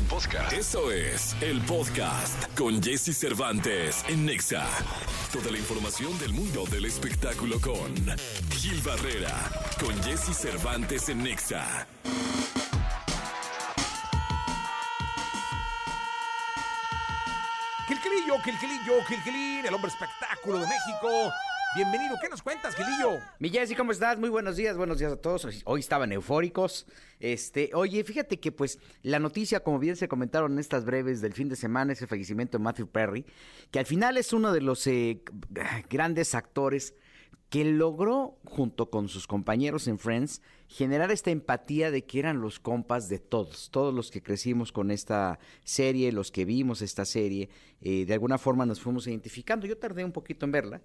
Podcast. Eso es el podcast con Jesse Cervantes en Nexa. Toda la información del mundo del espectáculo con Gil Barrera, con Jesse Cervantes en Nexa. Gilquilillo, Gilquilillo, Gilquilín, el hombre espectáculo de México. Bienvenido, ¿qué nos cuentas, Gilillo? Mi Jessy, ¿cómo estás? Muy buenos días, buenos días a todos. Hoy- estaban eufóricos. Este, oye, fíjate que pues la noticia, como bien se comentaron en estas breves del fin de semana, es el fallecimiento de Matthew Perry, que al final es uno de los eh, grandes actores que logró, junto con sus compañeros en Friends, generar esta empatía de que eran los compas de todos, todos los que crecimos con esta serie, los que vimos esta serie, eh, de alguna forma nos fuimos identificando. Yo tardé un poquito en verla,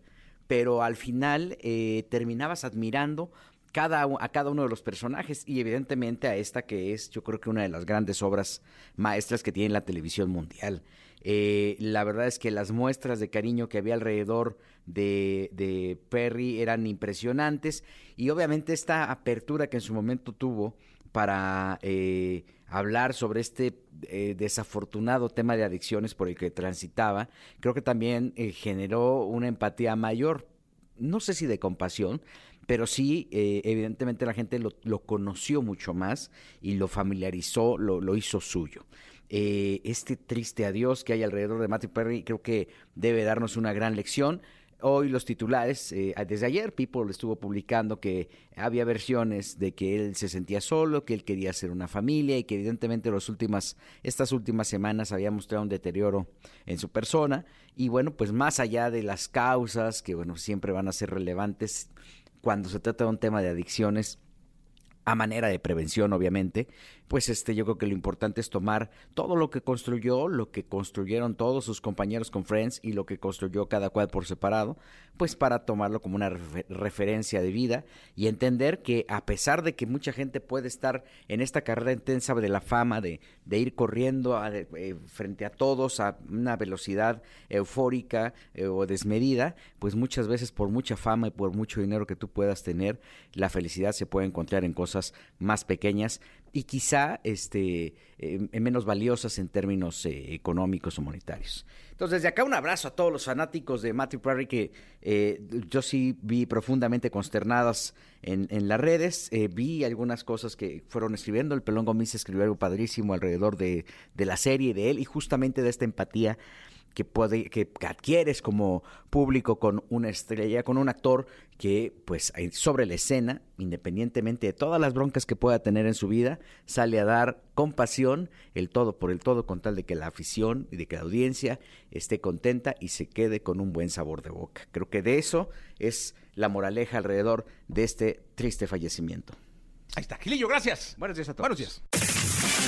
pero al final eh, terminabas admirando cada, a cada uno de los personajes y evidentemente a esta que es yo creo que una de las grandes obras maestras que tiene la televisión mundial. Eh, la verdad es que las muestras de cariño que había alrededor de, de Perry eran impresionantes y obviamente esta apertura que en su momento tuvo para eh, hablar sobre este eh, desafortunado tema de adicciones por el que transitaba, creo que también eh, generó una empatía mayor, no sé si de compasión, pero sí, eh, evidentemente la gente lo, conoció mucho más y lo familiarizó, lo, hizo suyo. Este triste adiós que hay alrededor de Matthew Perry creo que debe darnos una gran lección. Hoy los titulares, eh, desde ayer People estuvo publicando que había versiones de que él se sentía solo, que él quería hacer una familia y que evidentemente los últimas, estas últimas semanas había mostrado un deterioro en su persona. Y bueno, pues más allá de las causas, que bueno, siempre van a ser relevantes cuando se trata de un tema de adicciones, a manera de prevención, obviamente, pues este, yo creo que lo importante es tomar todo lo que construyó, lo que construyeron todos sus compañeros con Friends y lo que construyó cada cual por separado, pues para tomarlo como una refe- referencia de vida y entender que a pesar de que mucha gente puede estar en esta carrera intensa de la fama, de, de ir corriendo a- eh, frente a todos a una velocidad eufórica eh, o desmedida, pues muchas veces por mucha fama y por mucho dinero que tú puedas tener, la felicidad se puede encontrar en cosas más pequeñas y quizá este, eh, menos valiosas en términos eh, económicos o monetarios. Entonces, desde acá un abrazo a todos los fanáticos de Matthew Perry que eh, yo sí vi profundamente consternadas en, en las redes. Eh, vi algunas cosas que fueron escribiendo. El Pelón Gómez escribió algo padrísimo alrededor de, de la serie de él y justamente de esta empatía que, puede, que adquieres como público con una estrella, con un actor que, pues, sobre la escena, independientemente de todas las broncas que pueda tener en su vida, sale a dar con pasión el todo por el todo, con tal de que la afición y de que la audiencia esté contenta y se quede con un buen sabor de boca. Creo que de eso es la moraleja alrededor de este triste fallecimiento. Ahí está, Gilillo, gracias. Buenos días a todos. Buenos días.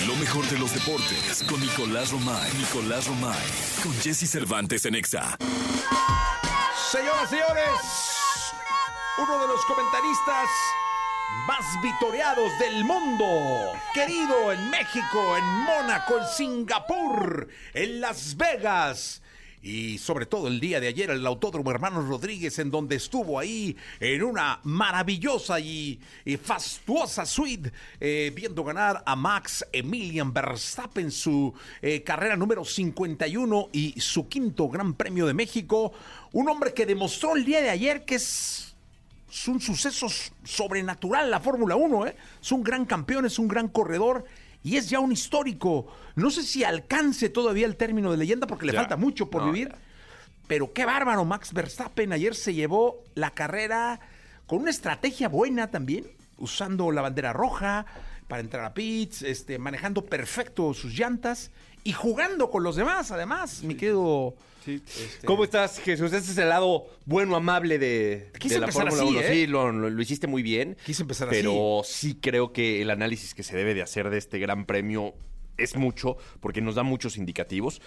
Lo mejor de los deportes con Nicolás Romay. Nicolás Romay. Con Jesse Cervantes en Nexa. Señoras, señores, uno de los comentaristas más vitoreados del mundo, querido en México, en Mónaco, en Singapur, en Las Vegas. Y sobre todo el día de ayer, el Autódromo Hermanos Rodríguez, en donde estuvo ahí en una maravillosa y, y fastuosa suite, eh, viendo ganar a Max Emilian Verstappen, su eh, carrera número 51 y su quinto Gran Premio de México. Un hombre que demostró el día de ayer que es un suceso sobrenatural la Fórmula 1, ¿eh? Es un gran campeón, es un gran corredor y es ya un histórico. No sé si alcance todavía el término de leyenda porque le Ya. falta mucho por No, vivir. ya. Pero qué bárbaro, Max Verstappen ayer se llevó la carrera con una estrategia buena también, usando la bandera roja para entrar a pits, este, manejando perfecto sus llantas y jugando con los demás, además, mi querido... este, ¿Cómo estás, Jesús? Este es el lado bueno, amable de, Quise de la empezar Fórmula así, 1. ¿eh? Sí, lo, lo- lo hiciste muy bien. Quise empezar así. Pero sí creo que el análisis que se debe de hacer de este gran premio es mucho, porque nos da muchos indicativos.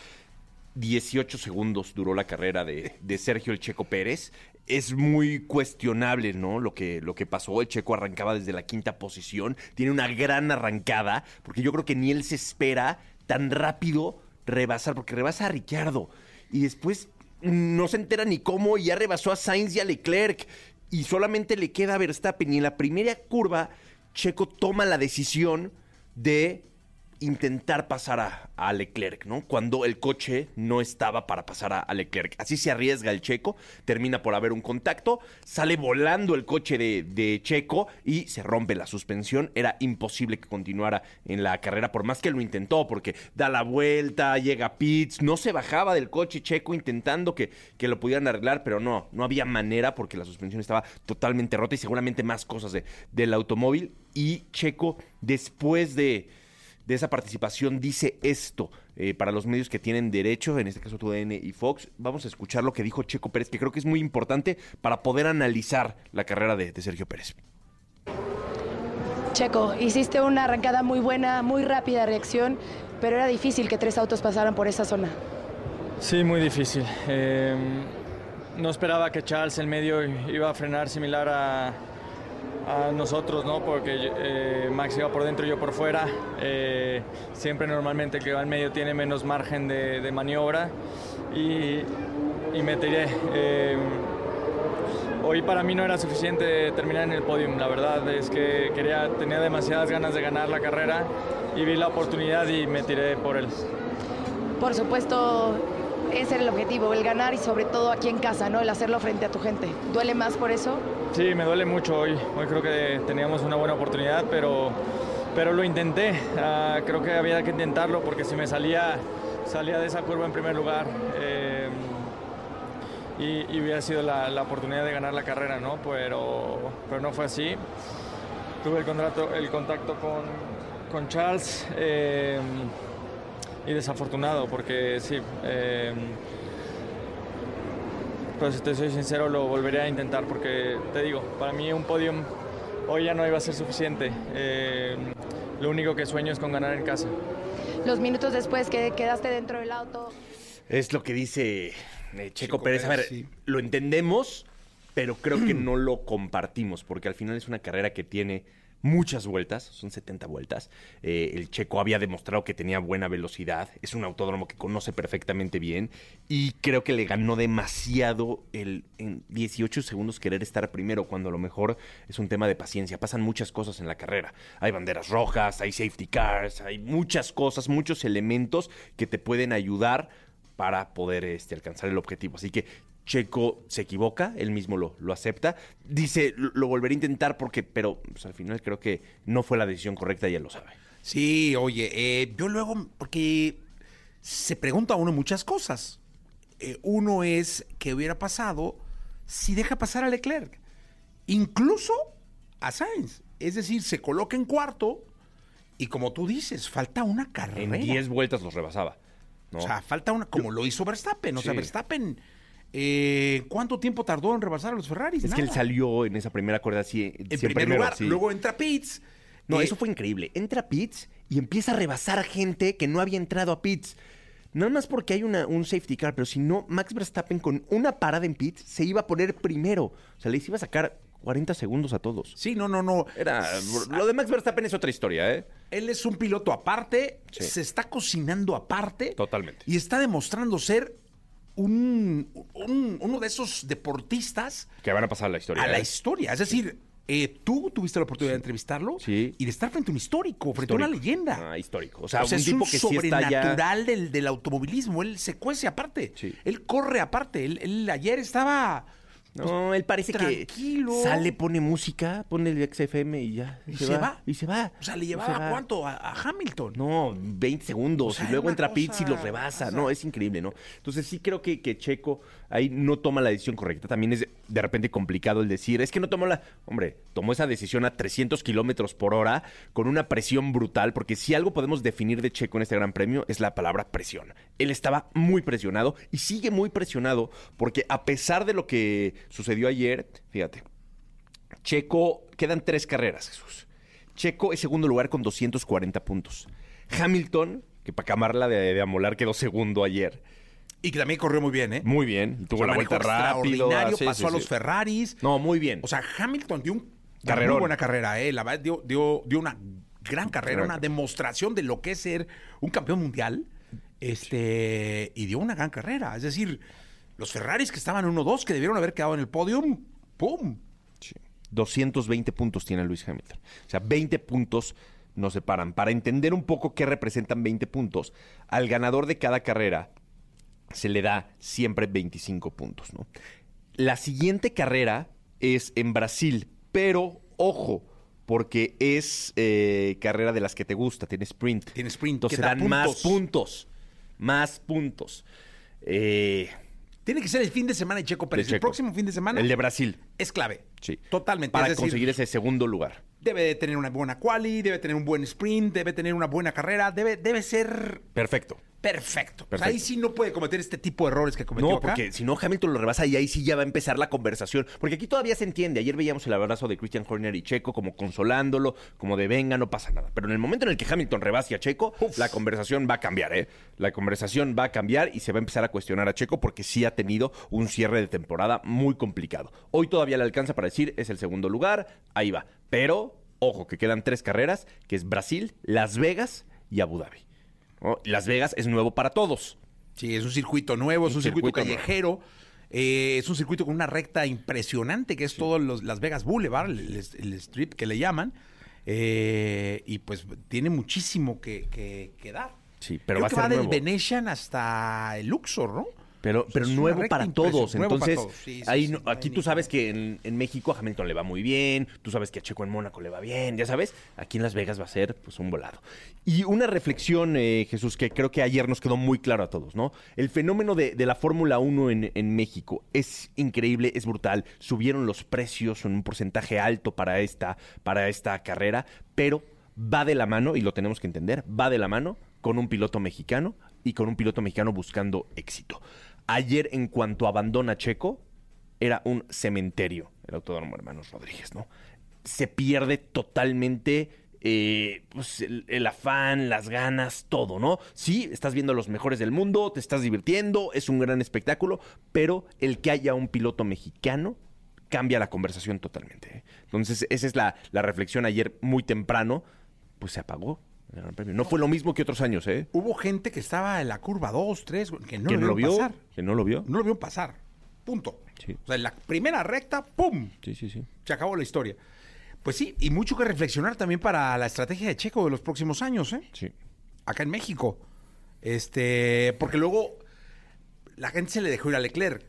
18 segundos duró la carrera de, de Sergio el Checo Pérez. Es muy cuestionable, ¿no? Lo que, lo que pasó. El Checo arrancaba desde la quinta posición. Tiene una gran arrancada, porque yo creo que ni él se espera tan rápido rebasar, porque rebasa a Ricciardo. Y después no se entera ni cómo y ya rebasó a Sainz y a Leclerc. Y solamente le queda a Verstappen. Y en la primera curva, Checo toma la decisión de intentar pasar a, Leclerc, ¿no? Cuando el coche no estaba para pasar a, Leclerc. Así se arriesga el checo, termina por haber un contacto, sale volando el coche de, Checo y se rompe la suspensión. Era imposible que continuara en la carrera, por más que lo intentó, porque da la vuelta, llega a pits, no se bajaba del coche Checo intentando que, que lo pudieran arreglar, pero no, no había manera porque la suspensión estaba totalmente rota y seguramente más cosas de, del automóvil. Y Checo, después de de esa participación dice esto eh, para los medios que tienen derecho, en este caso TUDN y Fox. Vamos a escuchar lo que dijo Checo Pérez, que creo que es muy importante para poder analizar la carrera de, de Sergio Pérez. Checo, hiciste una arrancada muy buena, muy rápida reacción, pero era difícil que tres autos pasaran por esa zona. Sí, muy difícil. Eh, no esperaba que Charles en medio iba a frenar similar a, a nosotros, ¿no? Porque eh, Max iba por dentro y yo por fuera. Eh, siempre normalmente el que va en medio tiene menos margen de, de maniobra y, y me tiré. Eh, hoy para mí no era suficiente terminar en el podium, la verdad es que quería, tenía demasiadas ganas de ganar la carrera y vi la oportunidad y me tiré por él. Por supuesto, ese era el objetivo, el ganar y sobre todo aquí en casa, ¿no? El hacerlo frente a tu gente. ¿Duele más por eso? Sí, me duele mucho hoy. Hoy creo que teníamos una buena oportunidad, pero, pero lo intenté. Ah, creo que había que intentarlo porque si me salía, salía de esa curva en primer lugar eh, y, y hubiera sido la, la oportunidad de ganar la carrera, ¿no? Pero, pero no fue así. Tuve el, contrato, el contacto con, con Charles. eh, y desafortunado porque sí. Eh, pero si te soy sincero, lo volveré a intentar porque te digo, para mí un podium hoy ya no iba a ser suficiente. Eh, lo único que sueño es con ganar en casa. Los minutos después que quedaste dentro del auto, Es lo que dice eh, Checo, Checo Pérez. A ver, sí. lo entendemos, pero creo que no lo compartimos, porque al final es una carrera que tiene muchas vueltas, son 70 vueltas. Eh, el Checo había demostrado que tenía buena velocidad, es un autódromo que conoce perfectamente bien y creo que le ganó demasiado el en 18 segundos querer estar primero, cuando a lo mejor es un tema de paciencia. Pasan muchas cosas en la carrera. Hay banderas rojas, hay safety cars, hay muchas cosas, muchos elementos que te pueden ayudar para poder este, alcanzar el objetivo. Así que Checo se equivoca, él mismo lo, lo acepta. Dice, lo, lo volveré a intentar porque, pero pues, al final creo que no fue la decisión correcta y él lo sabe. Sí, oye, eh, yo luego, porque se pregunta a uno muchas cosas. Eh, uno es, ¿qué hubiera pasado si deja pasar a Leclerc? Incluso a Sainz. Es decir, se coloca en cuarto y como tú dices, falta una carrera. En 10 vueltas los rebasaba. ¿no? O sea, falta una, como lo hizo Verstappen. O sea. Verstappen, eh, ¿cuánto tiempo tardó en rebasar a los Ferraris? es que él Nada. salió en esa primera cuerda así. En sí, primer primero, lugar, sí. luego entra Pitts. No, Eh, eso fue increíble. Entra a pits y empieza a rebasar gente que no había entrado a pits. Nada más porque hay una, un safety car, pero si no, Max Verstappen con una parada en pits se iba a poner primero. O sea, les iba a sacar 40 segundos a todos. Sí, no, no, no. Era, lo de Max Verstappen es otra historia, ¿eh? Él es un piloto aparte, Sí. se está cocinando aparte. Totalmente. Y está demostrando ser un, un- uno de esos deportistas Que van a pasar a la historia. a la ¿eh? historia. Es decir, eh, tú tuviste la oportunidad de entrevistarlo Sí. y de estar frente a un histórico, frente a una leyenda. Ah, histórico. O sea, O sea, un es tipo un que sí está ya... sobrenatural del, del automovilismo. Él se cuece aparte. Sí. Él corre aparte. Él, él ayer estaba... No, él parece tranquilo. que sale, pone música, pone el XFM y ya. Y se va. Y se va. O sea, le llevaba se cuánto a, a Hamilton. No, 20 segundos. O sea, y luego entra Pitts y cosa- los rebasa. o sea- no, es increíble, ¿no? Entonces sí creo que, que Checo ahí no toma la decisión correcta. También es de, repente complicado el decir, es que no tomó la... Hombre, tomó esa decisión a 300 kilómetros por hora con una presión brutal, porque si algo podemos definir de Checo en este gran premio es la palabra presión. Él estaba muy presionado y sigue muy presionado porque a pesar de lo que sucedió ayer, fíjate, Checo, quedan tres carreras, Jesús. Checo es segundo lugar con 240 puntos. Hamilton, que para camarla de, de amolar quedó segundo ayer. Y que también corrió muy bien, ¿eh? Muy bien, tuvo O sea, la vuelta rápido. extraordinario, sí, pasó sí, a los Ferraris. No, muy bien. O sea, Hamilton dio un Carrerón. muy buena carrera, ¿eh? La verdad, dio, dio, dio una gran carrera, una demostración de lo que es ser un campeón mundial. Este, y dio una gran carrera. Es decir, los Ferraris que estaban 1-2, que debieron haber quedado en el podium, ¡pum! Sí. 220 puntos tiene Luis Hamilton. O sea, 20 puntos nos separan. Para entender un poco qué representan 20 puntos, al ganador de cada carrera se le da siempre 25 puntos, ¿no? La siguiente carrera es en Brasil, pero ojo, porque es eh, carrera de las que te gusta, tiene sprint. Tiene sprint, Entonces da dan más puntos. puntos. Más puntos. Eh, Tiene que ser el fin de semana de Checo Pérez. de El próximo fin de semana El de Brasil. es clave. Sí. Totalmente. Para es decir, conseguir ese segundo lugar. Debe de tener una buena quali, debe tener un buen sprint, debe tener una buena carrera, debe, debe ser Perfecto. perfecto. O sea, Perfecto. ahí sí no puede cometer este tipo de errores que cometió No, acá. porque si no, Hamilton lo rebasa y ahí sí ya va a empezar la conversación. Porque aquí todavía se entiende. Ayer veíamos el abrazo de Christian Horner y Checo como consolándolo, como de venga, no pasa nada. Pero en el momento en el que Hamilton rebase a Checo, la conversación va a cambiar, ¿eh? La conversación va a cambiar y se va a empezar a cuestionar a Checo porque sí ha tenido un cierre de temporada muy complicado. Hoy todavía le alcanza para decir es el segundo lugar, ahí va. Pero, ojo, que quedan tres carreras, que es Brasil, Las Vegas y Abu Dhabi. ¿no? Las Vegas es nuevo para todos. Sí, es un circuito nuevo, es un, Un circuito, circuito nuevo. callejero. eh, es un circuito con una recta impresionante que es todo los Las Vegas Boulevard, el, el- el strip que le llaman. eh, y pues tiene muchísimo que, que- que dar. Sí, pero Creo va a ser va del nuevo. Venetian hasta el Luxor, ¿no? Pero, pero nuevo para todos. Nuevo para Entonces, todos. Sí, sí, ahí aquí tú sabes que en, en México a Hamilton le va muy bien, tú sabes que a Checo en Mónaco le va bien, ya sabes, aquí en Las Vegas va a ser pues un volado. Y una reflexión, eh, Jesús, que creo que ayer nos quedó muy claro a todos, ¿no? El fenómeno de, de la Fórmula 1 en, en México es increíble, es brutal. Subieron los precios en un porcentaje alto para esta, para esta carrera, pero va de la mano, y lo tenemos que entender, va de la mano con un piloto mexicano y con un piloto mexicano buscando éxito. Ayer, en cuanto abandona Checo, era un cementerio el Autódromo Hermanos Rodríguez, ¿no? Se pierde totalmente eh, pues, el, afán, las ganas, todo, ¿no? Sí, estás viendo a los mejores del mundo, te estás divirtiendo, es un gran espectáculo, pero el que haya un piloto mexicano cambia la conversación totalmente. ¿eh? Entonces, esa es la, la reflexión ayer muy temprano, pues se apagó el Gran Premio. No fue lo mismo que otros años, ¿eh? Hubo gente que estaba en la curva 2, 3, que no que lo no vio, pasar. que no lo vio. No lo vieron pasar. Punto. Sí. O sea, en la primera recta, ¡pum! Sí, sí, sí. Se acabó la historia. Pues sí, y mucho que reflexionar también para la estrategia de Checo de los próximos años, ¿eh? Sí. Acá en México. Este, porque luego la gente se le dejó ir a Leclerc.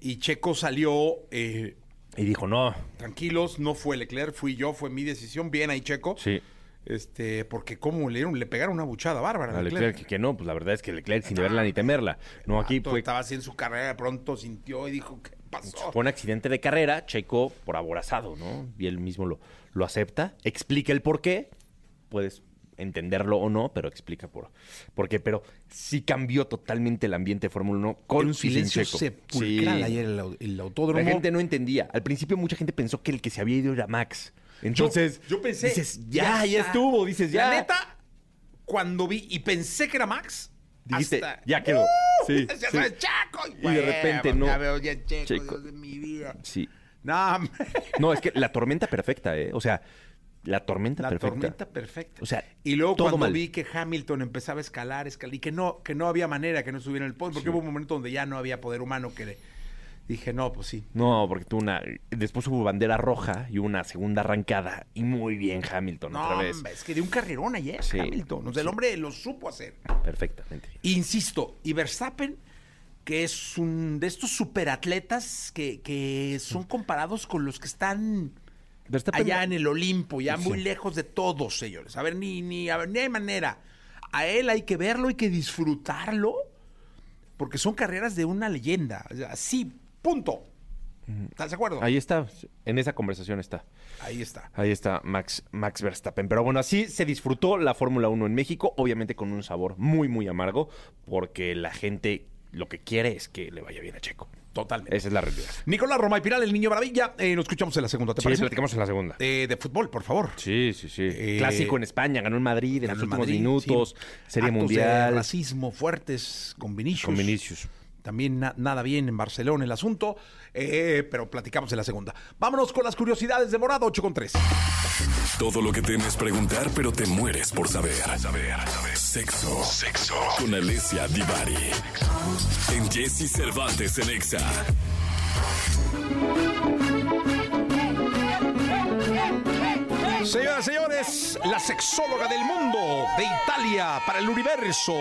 Y Checo salió eh, Y dijo, no, tranquilos, no fue Leclerc, fui yo, fue mi decisión. Bien ahí, Checo. sí. Este, porque como le dieron, le pegaron una buchada bárbara a Leclerc. Leclerc, que, no, pues la verdad es que Leclerc sin verla ni temerla. No, aquí fue, Estaba haciendo su carrera, de pronto sintió y dijo, ¿qué pasó? fue un accidente de carrera, Checo por aborazado, ¿no? Y él mismo lo, lo acepta, explica el por qué, puedes entenderlo o no, pero explica por, por qué. Pero sí cambió totalmente el ambiente de Fórmula 1 con un silencio sepulcral Sí. ayer el, el autódromo. La gente no entendía. Al principio mucha gente pensó que el que se había ido era Max. Entonces, yo, yo pensé. dices, ya, ya, estuvo, dices, ya. La neta, cuando vi y pensé que era Max, Dijiste, hasta- ya quedó. ¡Uh! Sí, Ya sí. sabes, Chaco. Y de repente no. Ya veo ya Checo, Checo. Dios de mi vida. Sí. No. No, es que la tormenta perfecta, ¿eh? O sea, la tormenta La perfecta. tormenta perfecta. O sea, y luego todo cuando mal. vi que Hamilton empezaba a escalar, escalar, y que no, que no había manera que no subiera en el podio, porque hubo un momento donde ya no había poder humano que le- dije, no, pues sí. No, porque tuvo una. Después hubo bandera roja y una segunda arrancada. Y muy bien Hamilton No, otra vez. hombre, es que dio un carrerón ayer, Sí, Hamilton. O sea, el sí. hombre lo supo hacer. Perfectamente. Insisto, y Verstappen, que es un de estos superatletas que, que son comparados con los que están Verstappen- allá en el Olimpo, ya Sí. muy lejos de todos, señores. A ver, ni, ni, a ver, ni hay manera. A él hay que verlo, hay que disfrutarlo, porque son carreras de una leyenda. O sea, sí, punto. ¿Estás de acuerdo? Ahí está. En esa conversación está. Ahí está. Ahí está Max, Max Verstappen. Pero bueno, así se disfrutó la Fórmula 1 en México, obviamente con un sabor muy, muy amargo, porque la gente lo que quiere es que le vaya bien a Checo. Totalmente. Esa es la realidad. Nicolás Roma y Piral, el niño maravilla. Eh, nos escuchamos en la segunda, ¿te Sí, parece? platicamos en la segunda. Eh, de fútbol, por favor. Sí, sí, sí. Eh, Clásico en España, ganó en Madrid en los últimos Madrid, minutos, sí. Serie Actos de Mundial. racismo fuertes con Vinicius. Con Vinicius. También na- nada bien en Barcelona el asunto, eh, pero platicamos en la segunda. Vámonos con las curiosidades de Morado 8 con 3. Todo lo que temes preguntar, pero te mueres por saber. Saber, saber. Sexo. Sexo. Con Alessia Divari. En Jesse Cervantes en Exa. Señoras y señores, la sexóloga del mundo de Italia para el universo.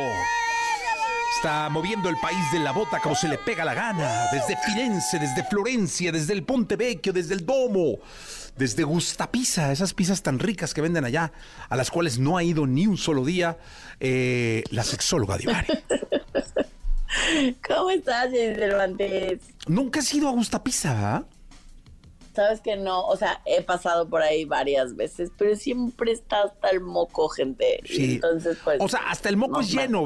Está moviendo el país de la bota como se le pega la gana. Desde Firenze, desde Florencia, desde el Ponte Vecchio, desde el Domo, desde Gustapisa, esas pizzas tan ricas que venden allá, a las cuales no ha ido ni un solo día, eh, la sexóloga Divari. ¿Cómo estás, Cervantes? Nunca has ido a Gustapisa, ¿verdad? Sabes que no, o sea, he pasado por ahí varias veces, pero siempre está hasta el moco, gente. Sí. Entonces, pues. O sea, hasta el moco es lleno,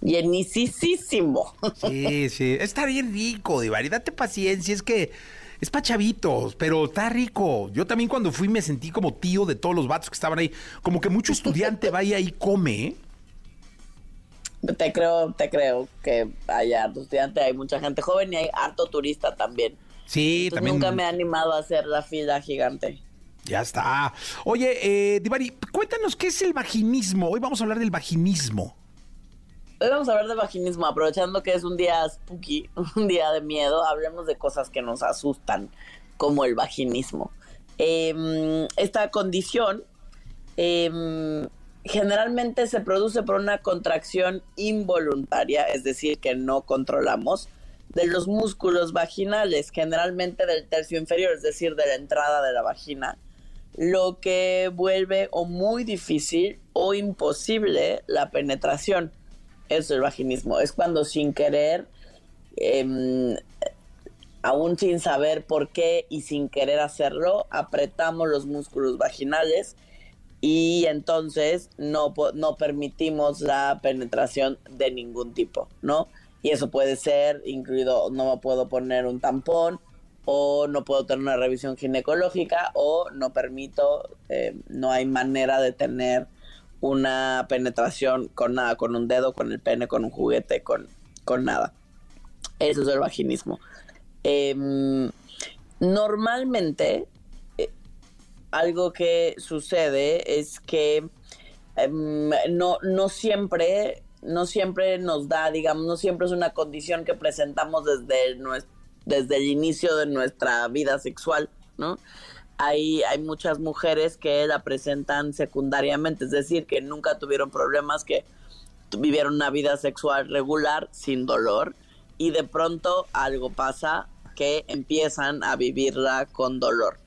fila. Llenísimo. Sí, sí. Está bien rico, Divari. Date paciencia. Es que es pa' chavitos, pero está rico. Yo también cuando fui me sentí como tío de todos los vatos que estaban ahí. Como que mucho estudiante vaya y come. ¿eh? Te creo, te creo que allá harto estudiante, hay mucha gente joven y hay harto turista también. Sí, Entonces, también. nunca me he animado a hacer la fila gigante. Ya está. Oye, eh, Divari, cuéntanos qué es el vaginismo. Hoy vamos a hablar del vaginismo. Hoy vamos a hablar de vaginismo, aprovechando que es un día spooky, un día de miedo, hablemos de cosas que nos asustan, como el vaginismo. Em, esta condición em, generalmente se produce por una contracción involuntaria, es decir, que no controlamos, de los músculos vaginales, generalmente del tercio inferior, es decir, de la entrada de la vagina, lo que vuelve o muy difícil o imposible la penetración. Es el vaginismo. Es cuando sin querer, em, aún sin saber por qué y sin querer hacerlo, apretamos los músculos vaginales y entonces no, no permitimos la penetración de ningún tipo, ¿no? Y eso puede ser incluido, no puedo poner un tampón, o no puedo tener una revisión ginecológica, o no permito, eh, no hay manera de tener una penetración con nada, con un dedo, con el pene, con un juguete, con, con nada. Eso es el vaginismo. Em, normalmente, eh, algo que sucede es que em, no, no siempre, no siempre nos da, digamos, no siempre es una condición que presentamos desde, desde el inicio de nuestra vida sexual, ¿no? Hay, muchas mujeres que la presentan secundariamente, es decir, que nunca tuvieron problemas, que vivieron una vida sexual regular sin dolor y de pronto algo pasa que empiezan a vivirla con dolor.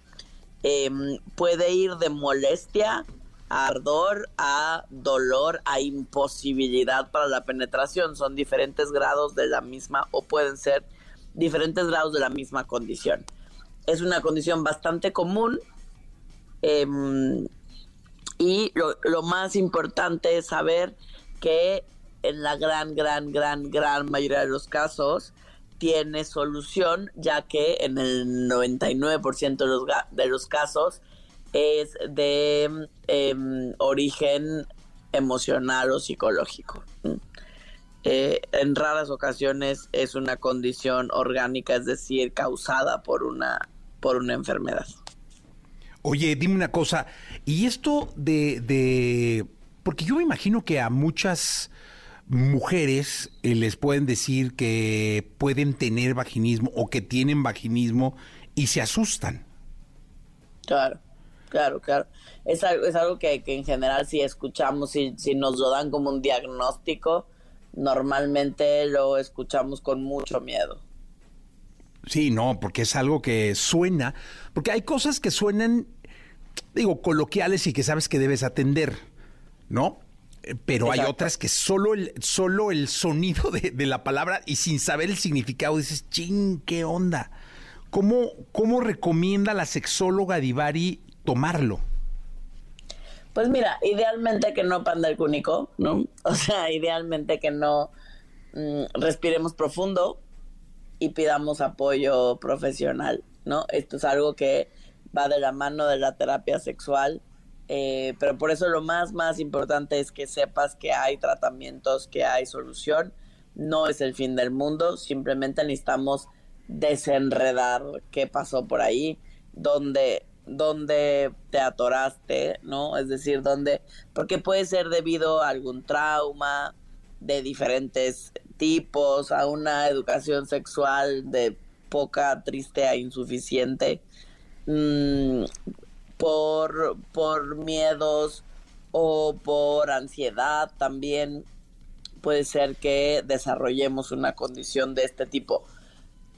Em, puede ir de molestia a ardor, a dolor, a imposibilidad para la penetración. Son diferentes grados de la misma o pueden ser diferentes grados de la misma condición. Es una condición bastante común em, y lo, más importante es saber que en la gran, gran, gran, gran mayoría de los casos tiene solución, ya que en el 99% de los, de los casos es de em, origen emocional o psicológico. ¿m? Eh, en raras ocasiones es una condición orgánica, es decir, causada por una, por una enfermedad. Oye, dime una cosa. Y esto de, de- Porque yo me imagino que a muchas mujeres eh, les pueden decir que pueden tener vaginismo o que tienen vaginismo y se asustan. Claro, claro, claro. Es algo, es algo que, que en general si escuchamos, si, si nos lo dan como un diagnóstico, normalmente lo escuchamos con mucho miedo. Sí, no, porque es algo que suena, porque hay cosas que suenan, digo, coloquiales y que sabes que debes atender, ¿no? Eh, Pero hay otras que solo el, solo el sonido de, de la palabra y sin saber el significado dices, ching, ¿qué onda? ¿Cómo, cómo recomienda la sexóloga Divari tomarlo? Pues mira, idealmente que no panda el cúnico, ¿no? O sea, idealmente que no mm, respiremos profundo y pidamos apoyo profesional, ¿no? Esto es algo que va de la mano de la terapia sexual, eh, pero por eso lo más, más importante es que sepas que hay tratamientos, que hay solución, no es el fin del mundo, simplemente necesitamos desenredar qué pasó por ahí, dónde, dónde te atoraste, ¿no? Es decir, dónde, porque puede ser debido a algún trauma de diferentes a una educación sexual de poca, triste e insuficiente. Mm, por, por miedos o por ansiedad también puede ser que desarrollemos una condición de este tipo.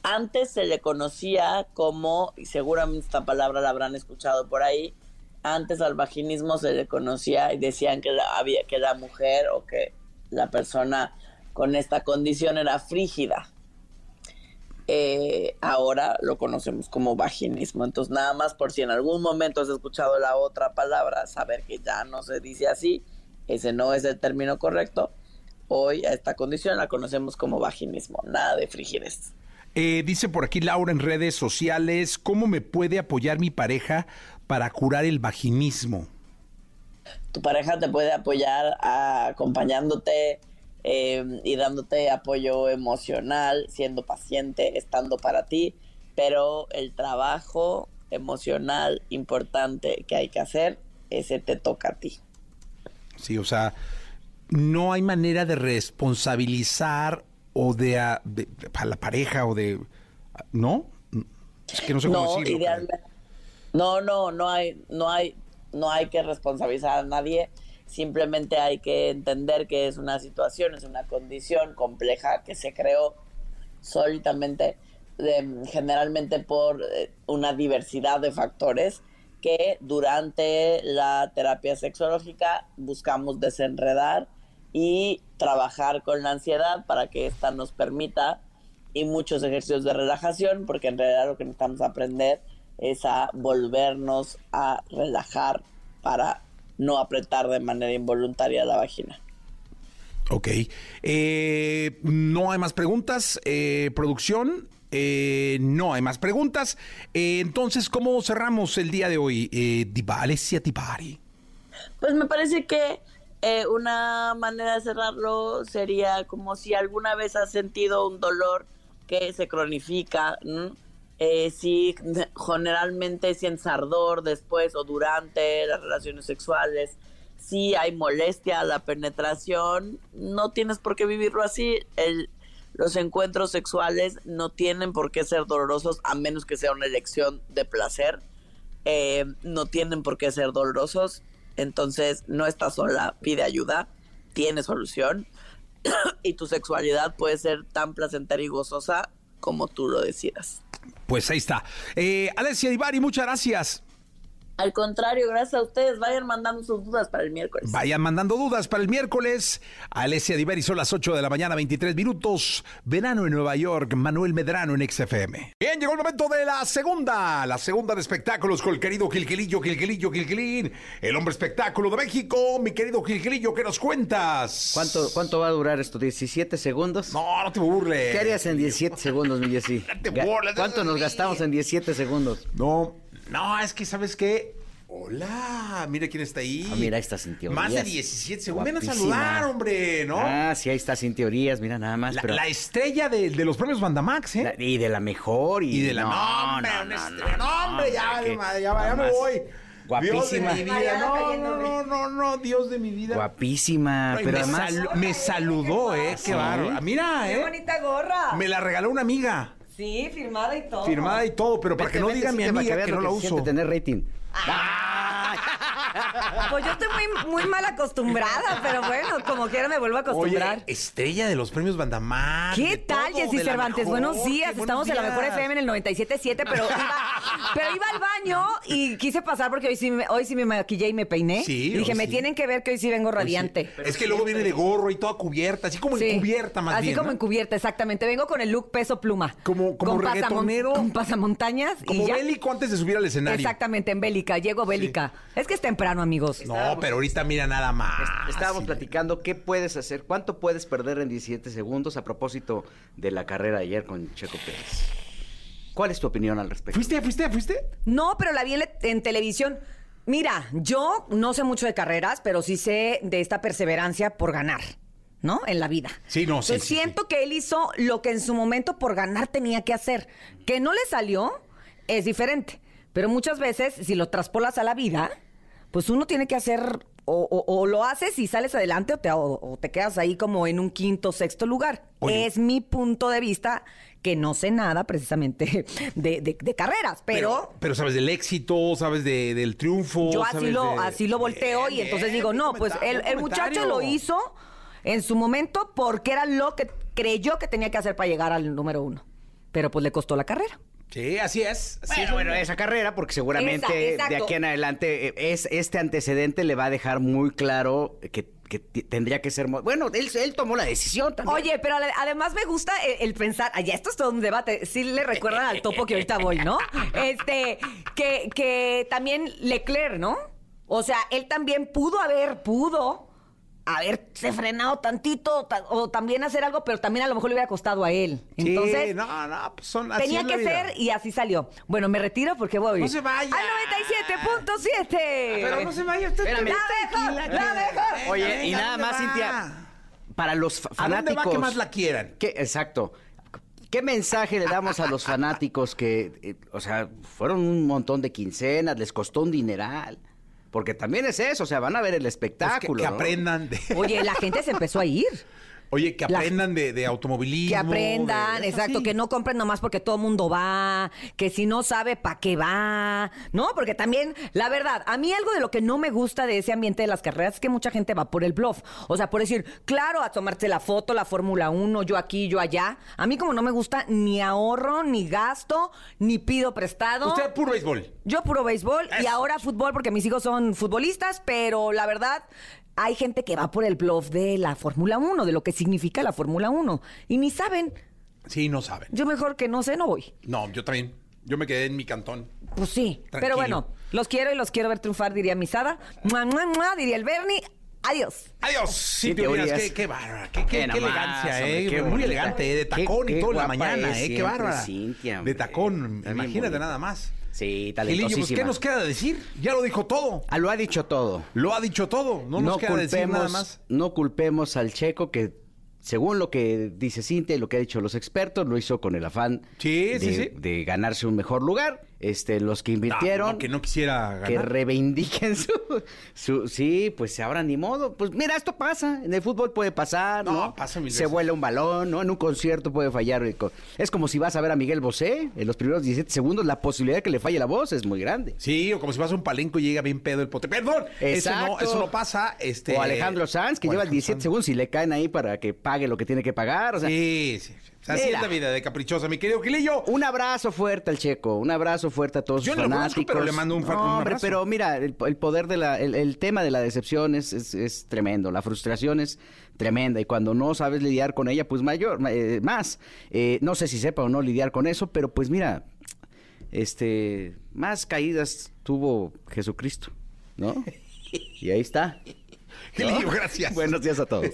Antes se le conocía como, y seguramente esta palabra la habrán escuchado por ahí, antes al vaginismo se le conocía y decían que había que la mujer o que la persona con esta condición era frígida. Eh, ahora lo conocemos como vaginismo. Entonces, nada más por si en algún momento has escuchado la otra palabra, saber que ya no se dice así, ese no es el término correcto. Hoy a esta condición la conocemos como vaginismo, nada de frigidez. Eh, dice por aquí Laura en redes sociales, ¿cómo me puede apoyar mi pareja para curar el vaginismo? Tu pareja te puede apoyar acompañándote eh, y dándote apoyo emocional, siendo paciente, estando para ti, pero el trabajo emocional importante que hay que hacer, ese te toca a ti. Sí, o sea, no hay manera de responsabilizar o de, a, la pareja o de no es que no sé cómo no, decirlo. No, no, no hay, no hay, no hay que responsabilizar a nadie. Simplemente hay que entender que es una situación, es una condición compleja que se creó sólidamente, generalmente por eh, una diversidad de factores que durante la terapia sexológica buscamos desenredar y trabajar con la ansiedad para que ésta nos permita y muchos ejercicios de relajación, porque en realidad lo que necesitamos aprender es a volvernos a relajar para no apretar de manera involuntaria la vagina. Ok. Eh, no hay más preguntas. Eh, producción. Eh, no hay más preguntas. entonces, ¿cómo cerramos el día de hoy? Eh, Alessia. Pues me parece que una manera de cerrarlo sería como si alguna vez has sentido un dolor que se cronifica, eh, si generalmente sientes ardor después o durante las relaciones sexuales, si hay molestia la penetración, no tienes por qué vivirlo así. Los encuentros sexuales no tienen por qué ser dolorosos a menos que sea una elección de placer. Eh, no tienen por qué ser dolorosos. Entonces no estás sola, pide ayuda, tiene solución. y tu sexualidad puede ser tan placentera y gozosa como tú lo decidas. Pues ahí está. Eh, Alessia Divari, muchas gracias. Al contrario, gracias a ustedes. Vayan mandando sus dudas para el miércoles. Vayan mandando dudas para el miércoles. Alessia Divari son las 8 de la mañana, 23 minutos. Verano en Nueva York. Manuel Medrano en XFM. Bien, llegó el momento de la segunda. La segunda de espectáculos con el querido Gilquilillo, Gilquilillo, Gilquilín. El hombre espectáculo de México. Mi querido Gilquilillo, ¿qué nos cuentas? ¿Cuánto, ¿Cuánto va a durar esto? ¿17 segundos? No, no te burles. ¿Qué harías en 17 segundos, mi Jessy? No te burles. ¿Cuánto nos gastamos en 17 segundos? No, no, es que, ¿sabes qué? Hola, mira quién está ahí. Ah, mira, ahí está sin teorías. Más de 17 segundos. Ven a saludar, hombre, ¿no? Ah, sí, ahí está sin teorías, mira nada más. La, pero... la estrella de, de, los premios Bandamax, ¿eh? La, y de la mejor. Y, y de la no, hombre, no, no, no, no, hombre, ya, que, ya, ya, ya me voy. Guapísima. Dios de mi vida. No, no, no, no, no, Dios de mi vida. Guapísima, pero me, además... me saludó, ¿eh? Qué bárbaro. Mira, ¡Qué ¿eh? bonita gorra! Me la regaló una amiga. Sí, firmada y todo. Firmada y todo, pero para Vete, que no diga mi amiga que lo no la uso. tener rating. Pues yo estoy muy, muy mal acostumbrada, pero bueno, como quiera me vuelvo a acostumbrar. Oye, estrella de los premios Bandamax. ¿Qué tal, Jessy Cervantes? mejor. Buenos días. Estamos en la mejor. FM en el 97.7, pero iba, pero iba al baño y quise pasar porque hoy sí, me, hoy sí me maquillé y me peiné. Sí, y dije, me sí. tienen que ver que hoy sí vengo radiante. Es que luego viene de gorro y toda cubierta, así como encubierta más Así bien. como ¿no? encubierta, exactamente. Vengo con el look peso pluma. Como- como con reggaetonero. Con pasamontañas. Como y ya. bélico antes de subir al escenario. Exactamente, en bélica. Llego bélica. Es que es temprano, amigos. No, pero ahorita mira nada más. Estábamos Sí. platicando qué puedes hacer, cuánto puedes perder en 17 segundos a propósito de la carrera de ayer con Checo Pérez. ¿Cuál es tu opinión al respecto? ¿Fuiste, fuiste, fuiste? No, pero la vi en, en televisión. Mira, yo no sé mucho de carreras, pero sí sé de esta perseverancia por ganar, ¿no? En la vida. Sí, no, sí, Entonces, sí, siento que él hizo lo que en su momento por ganar tenía que hacer. Que no le salió es diferente. Pero muchas veces, si lo traspolas a la vida, pues uno tiene que hacer o, o- o lo haces y sales adelante o te, o- o te quedas ahí como en un quinto, sexto lugar. Oye. Es mi punto de vista que no sé nada precisamente de, de- de carreras, pero, pero sabes del éxito, sabes de- del triunfo. yo así sabes lo, de- así lo volteo y entonces bien, digo, no, pues el, muchacho lo hizo en su momento porque era lo que creyó que tenía que hacer para llegar al número uno. Pero pues le costó la carrera. Sí, así es. así Bueno, es, bueno, esa carrera, porque seguramente Esa, de aquí en adelante eh, es, este antecedente le va a dejar muy claro que, tendría que ser... Bueno, él, él tomó la decisión también. Oye, pero además me gusta el, el pensar, ah, ya esto es todo un debate, sí le recuerdan al topo que ahorita voy, ¿no? Este, que, que también Leclerc, ¿no? O sea, él también pudo haber, pudo haberse frenado tantito ta- o también hacer algo, pero también a lo mejor le hubiera costado a él. Sí, Entonces, no, no, pues son así tenía es la que vida. ser y así salió. Bueno, me retiro porque voy No se vaya. al 97.7. Pero no se vaya usted. Espérame. La mejor, la mejor. Oye, Venga, y ¿a nada más, va? Cintia, para los fa- ¿A dónde fanáticos... va que más la quieran? ¿Qué- exacto. ¿Qué mensaje le damos a los fanáticos que, eh, o sea, fueron un montón de quincenas, les costó un dineral? Porque también es eso, o sea, van a ver el Pues que, espectáculo. que ¿no? aprendan de... Oye, la gente se empezó a ir. Oye, que La- aprendan de, de automovilismo. Que aprendan, de- exacto, así. que no compren nomás porque todo el mundo va, que si no sabe, ¿para qué va? ¿No? Porque también, la verdad, a mí algo de lo que no me gusta de ese ambiente de las carreras es que mucha gente va por el bluff. O sea, por decir, claro, a tomarse la foto, la Fórmula 1, yo aquí, yo allá. A mí como no me gusta, ni ahorro, ni gasto, ni pido prestado. Usted puro béisbol. Yo puro béisbol y ahora fútbol porque mis hijos son futbolistas, pero la verdad hay gente que va por el bluff de la Fórmula 1, de lo que significa la Fórmula 1 y ni saben. Sí, no saben. Yo mejor que no sé, no voy. No, yo también. Yo me quedé en mi cantón. Pues sí, Tranquilo. pero bueno, los quiero y los quiero ver triunfar, diría Misada. Mua, mua, mua, diría el Bernie. Adiós. Adiós. Sí, te teorías. Qué, qué bárbara. Qué, qué- Qué qué nomás, elegancia, hombre, eh. qué Muy bonita. elegante, eh, de tacón qué y todo en la mañana, es eh. Qué bárbara. Cintia, hombre. de tacón. Imagínate nada más. Sí, Gilillo, pues, talentosísima. ¿qué nos queda de decir? Ya lo dijo todo. Ah, lo ha dicho todo. Lo ha dicho todo. No nos queda decir nada más. no culpemos al checo que, según lo que dice Cintia y lo que han dicho los expertos, lo hizo con el afán Sí, de, sí, sí. de ganarse un mejor lugar. Este, los que invirtieron. No, que no quisiera que ganar. reivindiquen su, su- sí, pues ahora ni modo. Pues mira, esto pasa. En el fútbol puede pasar, ¿no? No, pasa mil Se veces. vuela un balón, ¿no? En un concierto puede fallar. Es como si vas a ver a Miguel Bosé en los primeros 17 segundos, la posibilidad de que le falle la voz es muy grande. Sí, o como si vas a un palenco y llega bien pedo el pote. Perdón, eso no, eso no pasa. Este, O Alejandro Sanz, que lleva Alejandro 17 Sanz. segundos y le caen ahí para que pague lo que tiene que pagar. O sea, Sí, sí. Sea, así Mira. es la vida de caprichosa, mi querido Gilillo. Un abrazo fuerte al Checo, un abrazo fuerte a todos Yo sus no lo conozco, fanáticos. pero le mando un No, un hombre, abrazo. pero mira, el, el poder de la, el, el tema de la decepción es, es, es tremendo, la frustración es tremenda y cuando no sabes lidiar con ella, pues mayor, ma- eh, más. Eh, no sé si sepa o no lidiar con eso, pero pues mira, este, más caídas tuvo Jesucristo, ¿no? Y ahí está. Gilillo, gracias. Buenos días a todos.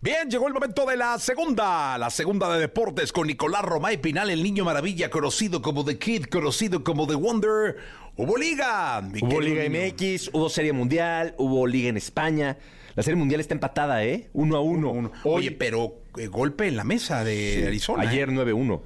Bien, llegó el momento de la segunda, la segunda de deportes con Nicolás Romay Pinal, el niño maravilla, conocido como The Kid, conocido como The Wonder. Hubo liga. Hubo Liga. MX, hubo Serie Mundial, hubo Liga en España. La Serie Mundial está empatada, ¿eh? Uno a uno. Uno. Oye, pero eh, golpe en la mesa de Arizona. Ayer ¿eh? 9-1.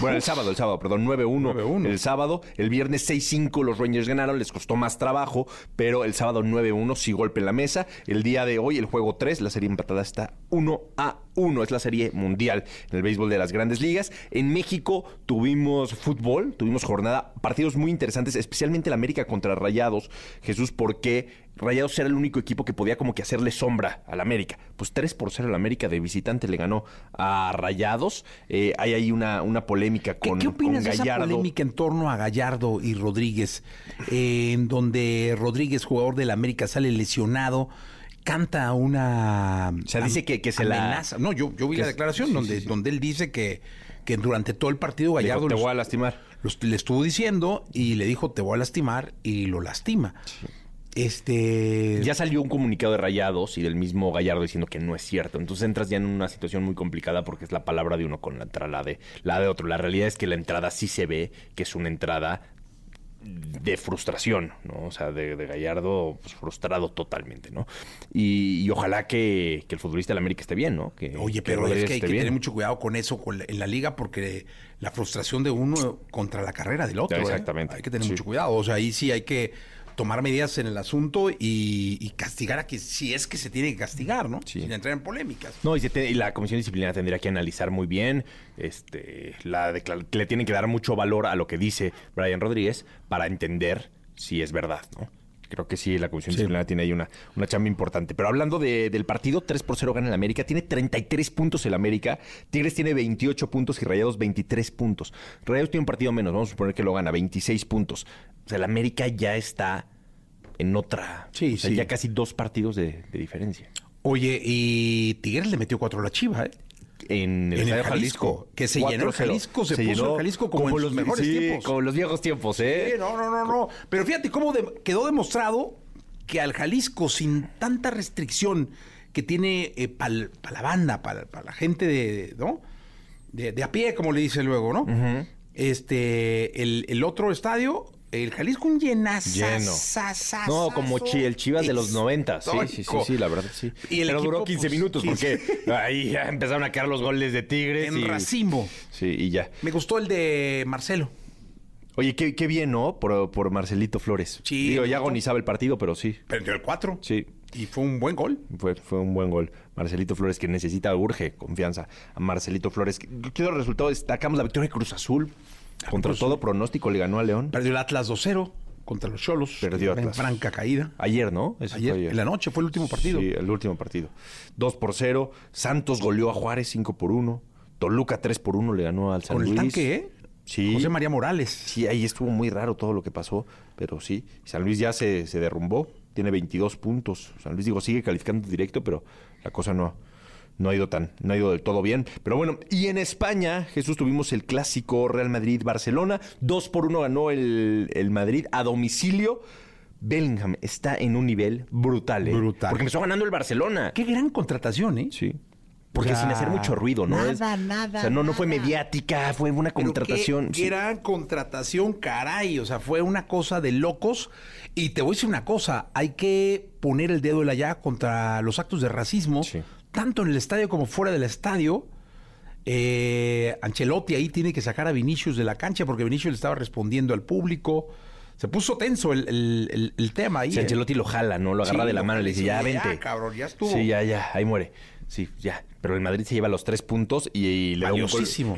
Bueno, el sábado, el sábado, perdón, 9-1. 9-1. El sábado, el viernes 6-5 los Rangers ganaron, les costó más trabajo, pero el sábado 9-1 sí golpe en la mesa. El día de hoy, el juego 3, la serie empatada está 1 a 1, es la serie mundial en el béisbol de las grandes ligas. En México tuvimos fútbol, tuvimos jornada, partidos muy interesantes, especialmente el América contra Rayados. Jesús, porque Rayados era el único equipo que podía como que hacerle sombra al América. Pues 3 por 0 el América de visitante le ganó a Rayados. Eh, hay ahí una, una polémica ¿Qué, con, qué opinas con de esa Gallardo. polémica en torno a Gallardo y Rodríguez? eh, en donde Rodríguez, jugador del América, sale lesionado, canta una... O sea, dice que- que se la- amenaza. No, yo, yo vi la declaración sí, donde, sí, sí. donde él dice que, que durante todo el partido Gallardo te los- voy a lastimar. los- le estuvo diciendo y le dijo te voy a lastimar y lo lastima. Este... Ya salió un comunicado de Rayados y del mismo Gallardo diciendo que no es cierto. Entonces entras ya en una situación muy complicada porque es la palabra de uno con la de la de otro. La realidad es que la entrada sí se ve que es una entrada de frustración, ¿no? O sea, de, de Gallardo pues, frustrado totalmente, ¿no? Y, y ojalá que, que el futbolista del América esté bien, ¿no? Que, Oye, que pero es que hay que bien. tener mucho cuidado con eso con la- en la liga porque la frustración de uno contra la carrera del otro. ¿eh? Exactamente. Hay que tener Sí. mucho cuidado. O sea, ahí sí hay que tomar medidas en el asunto y, y castigar a que si es que se tiene que castigar, ¿no? Sí. Sin entrar en polémicas. No, y, se te- y la comisión disciplinaria tendría que analizar muy bien, este, la le tienen que dar mucho valor a lo que dice Brian Rodríguez para entender si es verdad, ¿no? Creo que sí, la comisión disciplinaria tiene ahí una, una chamba importante. Pero hablando de- del partido, 3 por 0 gana el América. Tiene 33 puntos el América. Tigres tiene 28 puntos y Rayados 23 puntos. Rayados tiene un partido menos, vamos a suponer que lo gana, 26 puntos. O sea, el América ya está en otra. Sí, o sea, sí. Ya casi dos partidos de, de diferencia. Oye, y Tigres le metió cuatro a la Chiva, ¿eh? En el, En el Jalisco, Jalisco. que se llenó el 4-0. Jalisco, se puso el Jalisco como en sus mejores sí, tiempos. Como los viejos tiempos, ¿eh? Sí, no, no, no, no. Pero fíjate cómo de- quedó demostrado que al Jalisco, sin tanta restricción que tiene para la banda, para la gente de, ¿no? De, de a pie, como le dice luego, ¿no? Este, el, el otro estadio, el Jalisco un llenazo. Lleno. No, como chi- el Chivas de los 90. Sí, sí, sí, sí, la verdad, sí. Y el Pero equipo, duró 15 pues, minutos 15. porque ahí ya empezaron a caer los goles de Tigres. En y- racimo. Sí, y ya. Me gustó el de Marcelo. Oye, qué, qué bien, ¿no? Por, por Marcelito Flores. Sí, Digo, ya agonizaba el partido, pero sí. Perdió el 4. Sí. Y fue un buen gol. Fue, fue un buen gol. Marcelito Flores, que necesita, urge confianza a Marcelito Flores. ¿Qué otro resultado? Destacamos la victoria de Cruz Azul. Contra Cruz todo pronóstico le ganó a León. Perdió el Atlas 2-0 contra los Cholos. Perdió En Atlas. franca caída. Ayer, ¿no? Ayer, en la noche, fue el último partido. Sí, el último partido. 2 por 0. Santos goleó a Juárez 5 por 1. Toluca 3 por 1 le ganó al San Con el Luis. tanque, ¿eh? Sí. José María Morales. Sí, ahí estuvo muy raro todo lo que pasó, pero sí. San Luis ya se, se derrumbó, tiene 22 puntos. San Luis, digo, sigue calificando directo, pero la cosa no, no ha ido tan, no ha ido del todo bien. Pero bueno, y en España, Jesús, tuvimos el clásico Real Madrid-Barcelona. 2 por 1 ganó el, el Madrid a domicilio. Bellingham está en un nivel brutal, ¿eh? Brutal. Porque empezó ganando el Barcelona. Qué gran contratación, ¿eh? Sí. Porque sin hacer mucho ruido, ¿no? nada, Es- nada, O sea, no, no fue mediática, fue una Pero contratación. Qué sí. gran contratación, caray. O sea, fue una cosa de locos. Y te voy a decir una cosa: hay que poner el dedo en la llaga contra los actos de racismo, Sí. Tanto en el estadio como fuera del estadio. Eh, Ancelotti ahí tiene que sacar a Vinicius de la cancha porque Vinicius le estaba respondiendo al público. Se puso tenso el, el- el- el tema ahí. Si ¿eh? Ancelotti lo jala, ¿no? Lo agarra Sí, de la mano y le dice, ya vente. "Ya, cabrón, ya estuvo". Sí, ya, ya, ahí muere. Sí, ya. Pero el Madrid se lleva los tres puntos y, y le, da un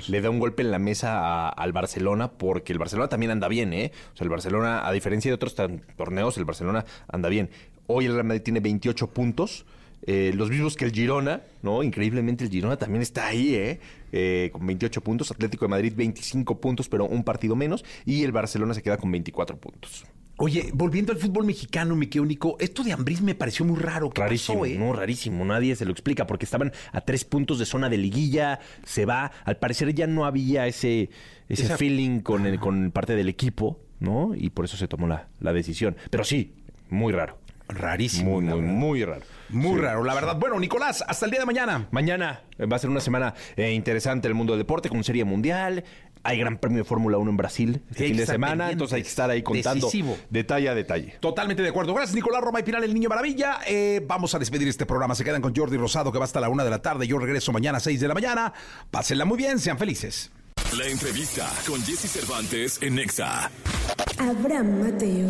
le da un golpe en la mesa a- al Barcelona porque el Barcelona también anda bien, ¿eh? O sea, el Barcelona, a diferencia de otros torneos, el Barcelona anda bien. Hoy el Real Madrid tiene 28 puntos. Eh, los mismos que el Girona, ¿no? Increíblemente el Girona también está ahí, ¿eh? Eh, con 28 puntos. Atlético de Madrid 25 puntos, pero un partido menos. Y el Barcelona se queda con 24 puntos. Oye, volviendo al fútbol mexicano, mi querido Nico, esto de Ambriz me pareció muy raro. ¿Qué Rarísimo, pasó, eh? no, rarísimo. Nadie se lo explica porque estaban a tres puntos de zona de liguilla. Se va. Al parecer ya no había ese, ese Esa- feeling con, el, con parte del equipo, ¿no? Y por eso se tomó la, la decisión. Pero sí, muy raro. Rarísimo. Muy, muy, muy raro. Muy Sí. raro, la verdad. Bueno, Nicolás, hasta el día de mañana. Mañana va a ser una semana eh, interesante en el mundo del deporte con Serie Mundial. Hay Gran Premio de Fórmula 1 en Brasil este fin de semana. Entonces hay que estar ahí contando Decisivo. detalle a detalle. Totalmente de acuerdo. Gracias, Nicolás Roma y Pinal, el niño maravilla. Eh, vamos a despedir este programa. Se quedan con Jordi Rosado, que va hasta la una de la tarde. Yo regreso mañana a 6 de la mañana. Pásenla muy bien, sean felices. La entrevista con Jesse Cervantes en Nexa. Abraham Mateo.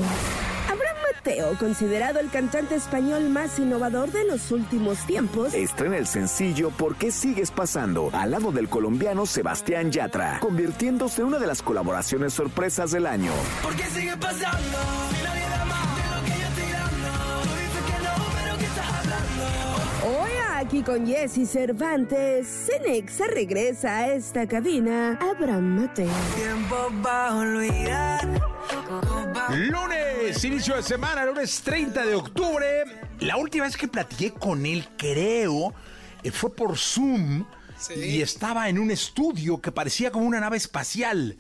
Abraham Mateo, considerado el cantante español más innovador de los últimos tiempos, Estrena el sencillo ¿Por qué sigues pasando? al lado del colombiano Sebastián Yatra, convirtiéndose en una de las colaboraciones sorpresas del año. ¿Por qué sigue pasando? Si nadie da más de lo que yo estoy dando. Tú dices que no, pero ¿qué estás hablando? hoy aquí con Jesse Cervantes, Cenexa regresa a esta cabina. Abraham Mateo. Tiempo va a olvidar. Lunes, inicio de semana, lunes 30 de octubre. La última vez que platiqué con él, creo, eh, fue por Zoom. Y estaba en un estudio que parecía como una nave espacial.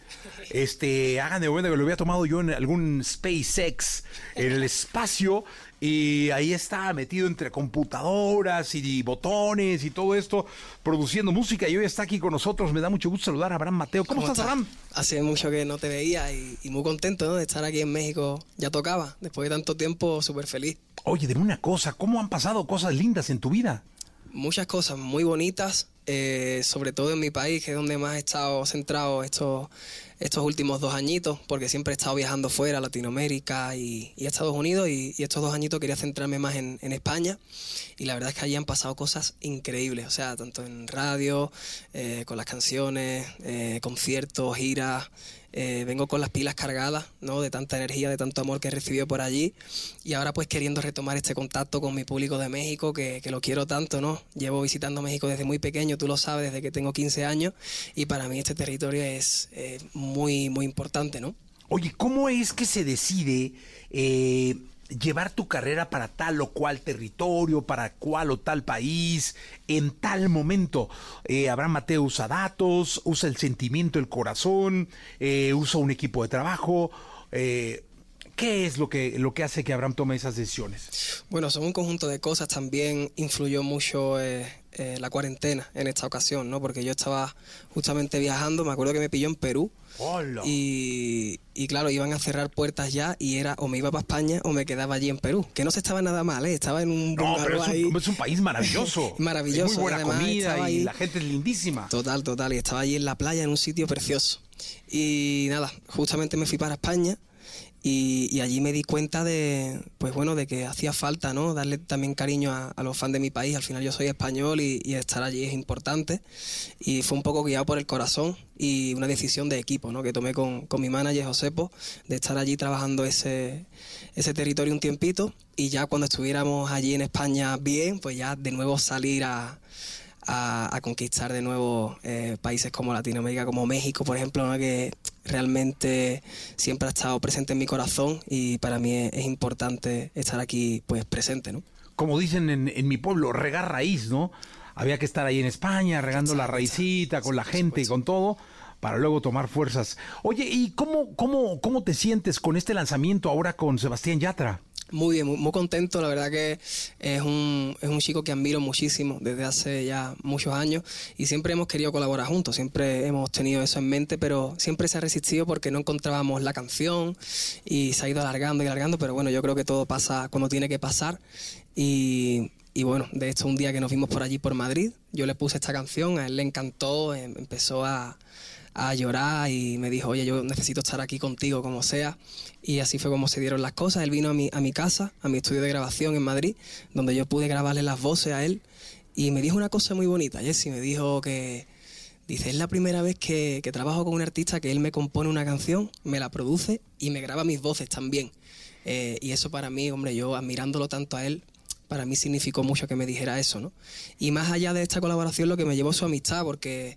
Este, hagan de cuenta que lo había tomado yo en algún SpaceX, en el espacio. Y ahí estaba metido entre computadoras y botones y todo esto, produciendo música. Y hoy está aquí con nosotros. Me da mucho gusto saludar a Abraham Mateo. ¿Cómo, estás, Abraham? Hace mucho que no te veía y, y muy contento ¿no? de estar aquí en México. Ya tocaba, después de tanto tiempo, súper feliz. Oye, dime una cosa, ¿cómo han pasado cosas lindas en tu vida? Muchas cosas muy bonitas, eh, sobre todo en mi país, que es donde más he estado centrado estos, estos últimos dos añitos, porque siempre he estado viajando fuera, Latinoamérica y, y Estados Unidos, y, y estos dos añitos quería centrarme más en, en España, y la verdad es que allí han pasado cosas increíbles, o sea, tanto en radio, eh, con las canciones, eh, conciertos, giras, eh, vengo con las pilas cargadas, ¿no? De tanta energía, de tanto amor que he recibido por allí, y ahora pues queriendo retomar este contacto con mi público de México, que, que lo quiero tanto, ¿no? Llevo visitando México desde muy pequeño, tú lo sabes, desde que tengo 15 años, y para mí este territorio es eh, muy, muy importante, ¿no? Oye, ¿cómo es que se decide eh, llevar tu carrera para tal o cual territorio, para cual o tal país, en tal momento? Eh, Abraham Mateo usa datos, usa el sentimiento, el corazón, eh, usa un equipo de trabajo. eh, ¿Qué es lo que, lo que hace que Abraham tome esas decisiones? Bueno, son un conjunto de cosas. También influyó mucho eh, eh, la cuarentena en esta ocasión, ¿no? Porque yo estaba justamente viajando, me acuerdo que me pilló en Perú. Y, y claro, iban a cerrar puertas ya y era o me iba para España o me quedaba allí en Perú. Que no se estaba nada mal, ¿eh? Estaba en un No, pero es ahí. un, es un país maravilloso. Maravilloso. Hay muy buena además comida y ahí- la gente es lindísima. Total, total. Y estaba allí en la playa, en un sitio precioso. Y nada, justamente me fui para España y, y allí me di cuenta de, pues bueno, de que hacía falta, ¿no? Darle también cariño a, a los fans de mi país. Al final yo soy español y, y estar allí es importante. Y fue un poco guiado por el corazón y una decisión de equipo, ¿no? Que tomé con, con mi manager Josepo, de estar allí trabajando ese, ese territorio un tiempito. Y ya cuando estuviéramos allí en España bien, pues ya de nuevo salir a, a, a conquistar de nuevo eh, países como Latinoamérica, como México, por ejemplo, ¿no? que realmente siempre ha estado presente en mi corazón y para mí es, es importante estar aquí pues presente, ¿no? Como dicen en, en mi pueblo, regar raíz, ¿no? Había que estar ahí en España, regando la raicita con la gente y con todo, para luego tomar fuerzas. Oye, ¿y cómo, cómo, cómo te sientes con este lanzamiento ahora con Sebastián Yatra? Muy bien, muy, muy contento. La verdad que es un, es un chico que admiro muchísimo desde hace ya muchos años y siempre hemos querido colaborar juntos, siempre hemos tenido eso en mente, pero siempre se ha resistido porque no encontrábamos la canción y se ha ido alargando y alargando, pero bueno, yo creo que todo pasa cuando tiene que pasar y, y bueno, de hecho un día que nos vimos por allí por Madrid, yo le puse esta canción, a él le encantó, em- empezó a a llorar y me dijo, oye, yo necesito estar aquí contigo como sea. Y así fue como se dieron las cosas. Él vino a mi, a mi casa, a mi estudio de grabación en Madrid, donde yo pude grabarle las voces a él. Y me dijo una cosa muy bonita, Jessy, me dijo que, dice, es la primera vez que, que trabajo con un artista que él me compone una canción, me la produce y me graba mis voces también. Eh, y eso para mí, hombre, yo admirándolo tanto a él, para mí significó mucho que me dijera eso, ¿no? Y más allá de esta colaboración, lo que me llevó su amistad, porque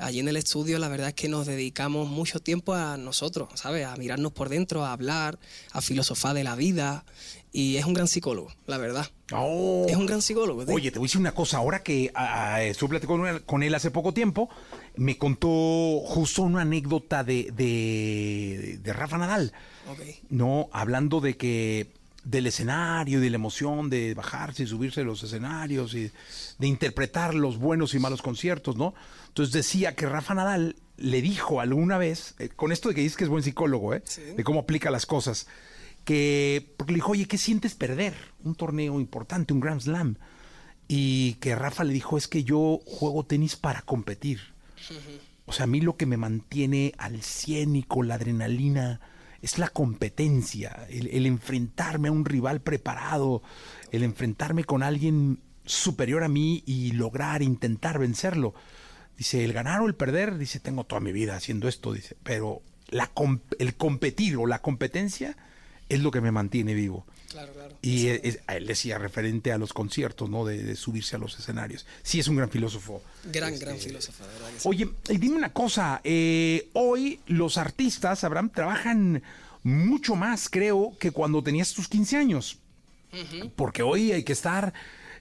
allí en el estudio la verdad es que nos dedicamos mucho tiempo a nosotros, ¿sabes? A mirarnos por dentro, a hablar, a filosofar de la vida. Y es un gran psicólogo, la verdad. Es un gran psicólogo. Oh. Oye, te voy a decir una cosa. Ahora que ah, estuve platicando con él, con él hace poco tiempo, me contó justo una anécdota de, de, de Rafa Nadal. Ok. No, hablando de que del escenario, de la emoción de bajarse y subirse a los escenarios y de interpretar los buenos y malos conciertos, ¿no? Entonces decía que Rafa Nadal le dijo alguna vez, eh, con esto de que dices que es buen psicólogo, ¿eh? De cómo aplica las cosas, que porque le dijo, oye, ¿qué sientes perder? Un torneo importante, un Grand Slam. Y que Rafa le dijo, es que yo juego tenis para competir. O sea, a mí lo que me mantiene al cien y con la adrenalina es la competencia, el, enfrentarme a un rival preparado, el enfrentarme con alguien superior a mí y lograr, intentar vencerlo. Dice, el ganar o el perder, dice, tengo toda mi vida haciendo esto, dice, pero la, el competir o la competencia es lo que me mantiene vivo. Claro, claro. Y es- es- a él decía referente a los conciertos, ¿no? De, de subirse a los escenarios. Sí, es un gran filósofo. Gran, gran filósofo, de verdad que sí. Oye, dime una cosa, eh, hoy los artistas, Abraham, trabajan mucho más, creo, que cuando tenías tus 15 años. Porque hoy hay que estar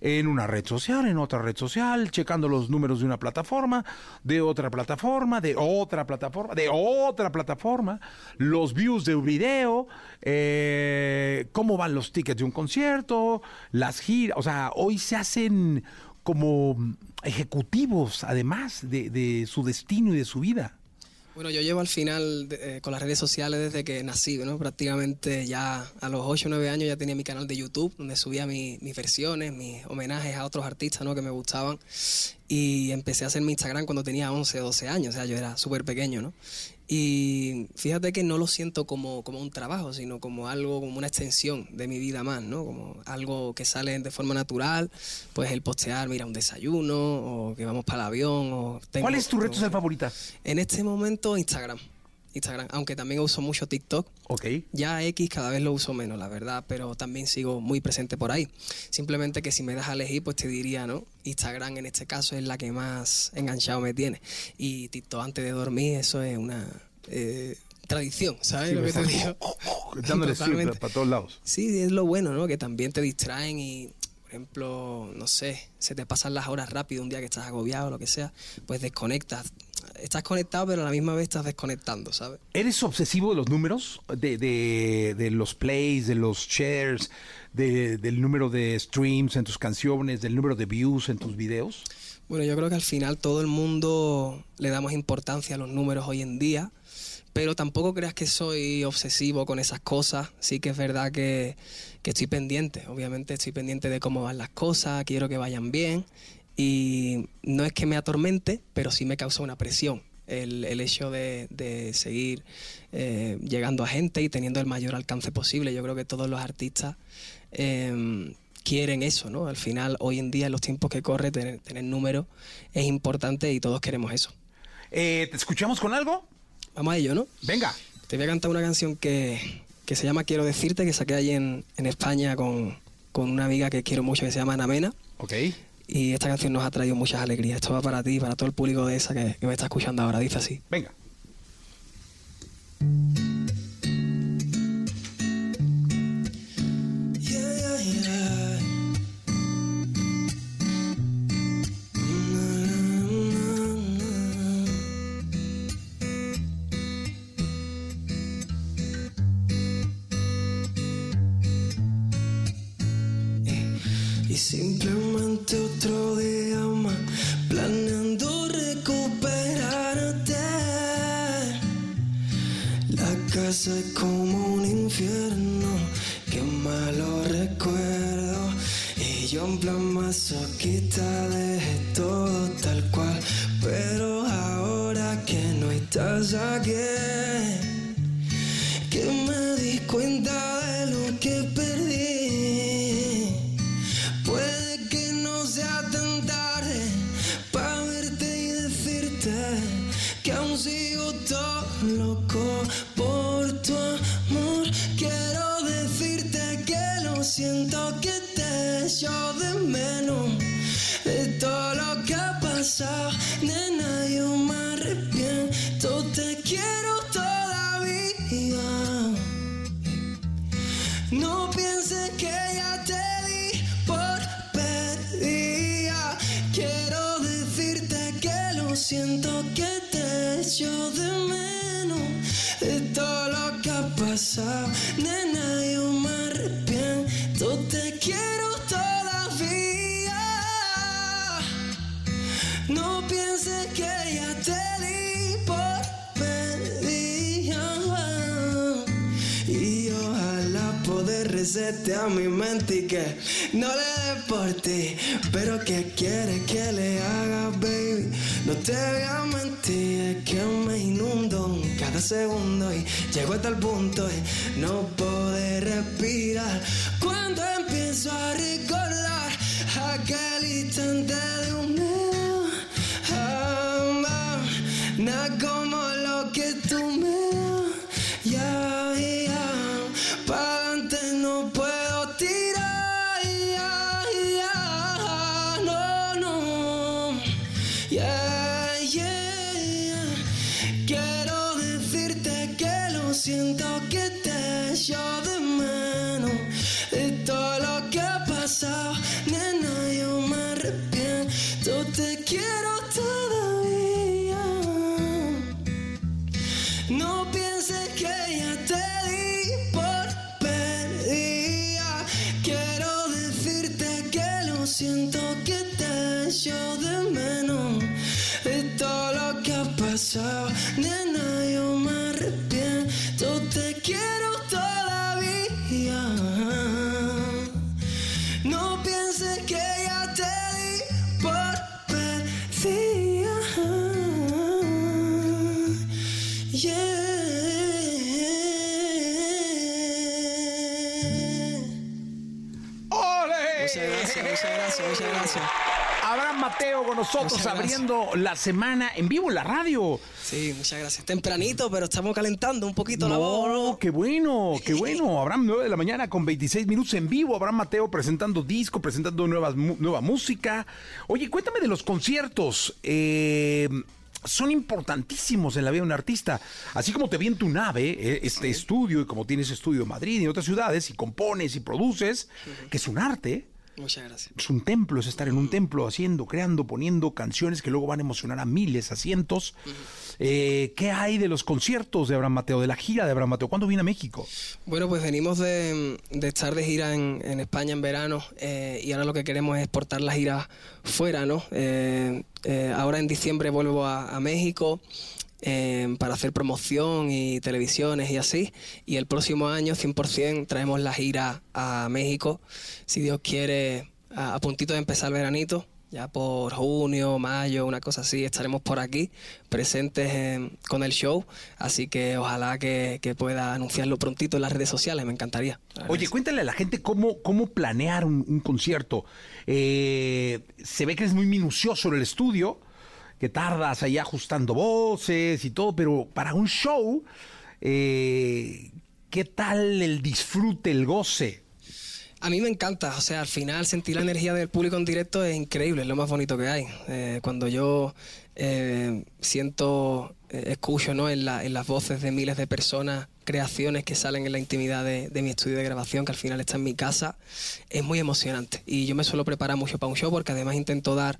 en una red social, en otra red social, checando los números de una plataforma, de otra plataforma, de otra plataforma, de otra plataforma, los views de un video, eh, cómo van los tickets de un concierto, las giras, o sea, hoy se hacen como ejecutivos, además de, de su destino y de su vida. Bueno, yo llevo al final eh, con las redes sociales desde que nací, ¿no? Prácticamente ya a los 8 o 9 años ya tenía mi canal de YouTube donde subía mi- mis versiones, mis homenajes a otros artistas, ¿no? Que me gustaban. Y empecé a hacer mi Instagram cuando tenía 11 o 12 años, o sea, yo era súper pequeño, ¿no? Y fíjate que no lo siento como, como un trabajo, sino como algo, como una extensión de mi vida más, ¿no? Como algo que sale de forma natural, pues el postear, mira, un desayuno, o que vamos para el avión, o... tengo- ¿Cuál es tu red social favorita? En este momento, Instagram. Instagram, aunque también uso mucho TikTok. Ok. Ya X cada vez lo uso menos, la verdad, pero también sigo muy presente por ahí. Simplemente que si me das a elegir, pues te diría, ¿no? Instagram en este caso es la que más enganchado me tiene. Y TikTok antes de dormir, eso es una eh, tradición, ¿sabes Sí, lo que te digo? Sí, Totalmente. para todos lados. Sí, es lo bueno, ¿no? Que también te distraen y, por ejemplo, no sé, se te pasan las horas rápido un día que estás agobiado o lo que sea, pues desconectas. Estás conectado, pero a la misma vez estás desconectando, ¿sabes? ¿Eres obsesivo de los números? De, de- de los plays, de los shares, de- del número de streams en tus canciones, del número de views en tus videos? Bueno, yo creo que al final todo el mundo le damos importancia a los números hoy en día, pero tampoco creas que soy obsesivo con esas cosas. Sí que es verdad que, que estoy pendiente, obviamente estoy pendiente de cómo van las cosas, quiero que vayan bien y no es que me atormente, pero sí me causa una presión. El, el hecho de, de seguir eh, llegando a gente y teniendo el mayor alcance posible. Yo creo que todos los artistas eh, quieren eso, ¿no? Al final, hoy en día, en los tiempos que corre, tener, tener números es importante y todos queremos eso. Eh, ¿Te escuchamos con algo? Vamos a ello, ¿no? Venga. Te voy a cantar una canción que, que se llama Quiero decirte, que saqué allí en, en España con, con una amiga que quiero mucho que se llama Ana Mena. Ok. Y esta canción nos ha traído muchas alegrías. Esto va para ti para todo el público de esa que, que me está escuchando ahora. Dice así. Venga. Casa es como un infierno, qué malo recuerdo. Y yo en plan masoquista dejé todo tal cual. Pero ahora que no estás aquí, poder resetear mi mente y que no le dé por ti. Pero que quieres que le haga, baby. No te voy a mentir, es que me inundo cada segundo y llego hasta el punto de no poder respirar. Cuando empiezo a recordar aquel instante de un amor, nada como lo que tú me das. Lo Mateo con nosotros abriendo la semana en vivo en la radio. Sí, muchas gracias. Tempranito, pero estamos calentando un poquito la voz, No, ¿no? qué bueno, qué bueno. Abraham, 9 de la mañana con 26 minutos en vivo. Abraham Mateo presentando disco, presentando nuevas, nueva música. Oye, cuéntame de los conciertos. Eh, son importantísimos en la vida de un artista. Así como te vi en tu nave, eh, este estudio, y como tienes estudio en Madrid y en otras ciudades, y compones y produces, que es un arte. Muchas gracias. Es un templo, es estar en un templo haciendo, creando, poniendo canciones que luego van a emocionar a miles, a cientos. Eh, ¿Qué hay de los conciertos de Abraham Mateo, de la gira de Abraham Mateo? ¿Cuándo viene a México? Bueno, pues venimos de, de estar de gira en, en España en verano eh, y ahora lo que queremos es exportar la gira fuera, ¿no? Eh, eh, ahora en diciembre vuelvo a, a México eh, para hacer promoción y televisiones y así. Y el próximo año, 100%, traemos la gira a México. Si Dios quiere, a, puntito de empezar el veranito. Ya por junio, mayo, una cosa así, estaremos por aquí presentes en- con el show. Así que ojalá que, que pueda anunciarlo prontito en las redes sociales, me encantaría. Oye, cuéntale a la gente cómo, cómo planear un, concierto. Eh, se ve que es muy minucioso el estudio, que tardas ahí ajustando voces y todo, pero para un show, eh, ¿qué tal el disfrute, el goce? A mí me encanta, o sea, al final sentir la energía del público en directo es increíble, es lo más bonito que hay. Eh, cuando yo eh, siento, eh, escucho ¿no? en, en las voces de miles de personas creaciones que salen en la intimidad de, de mi estudio de grabación, que al final está en mi casa, es muy emocionante. Y yo me suelo preparar mucho para un show porque además intento dar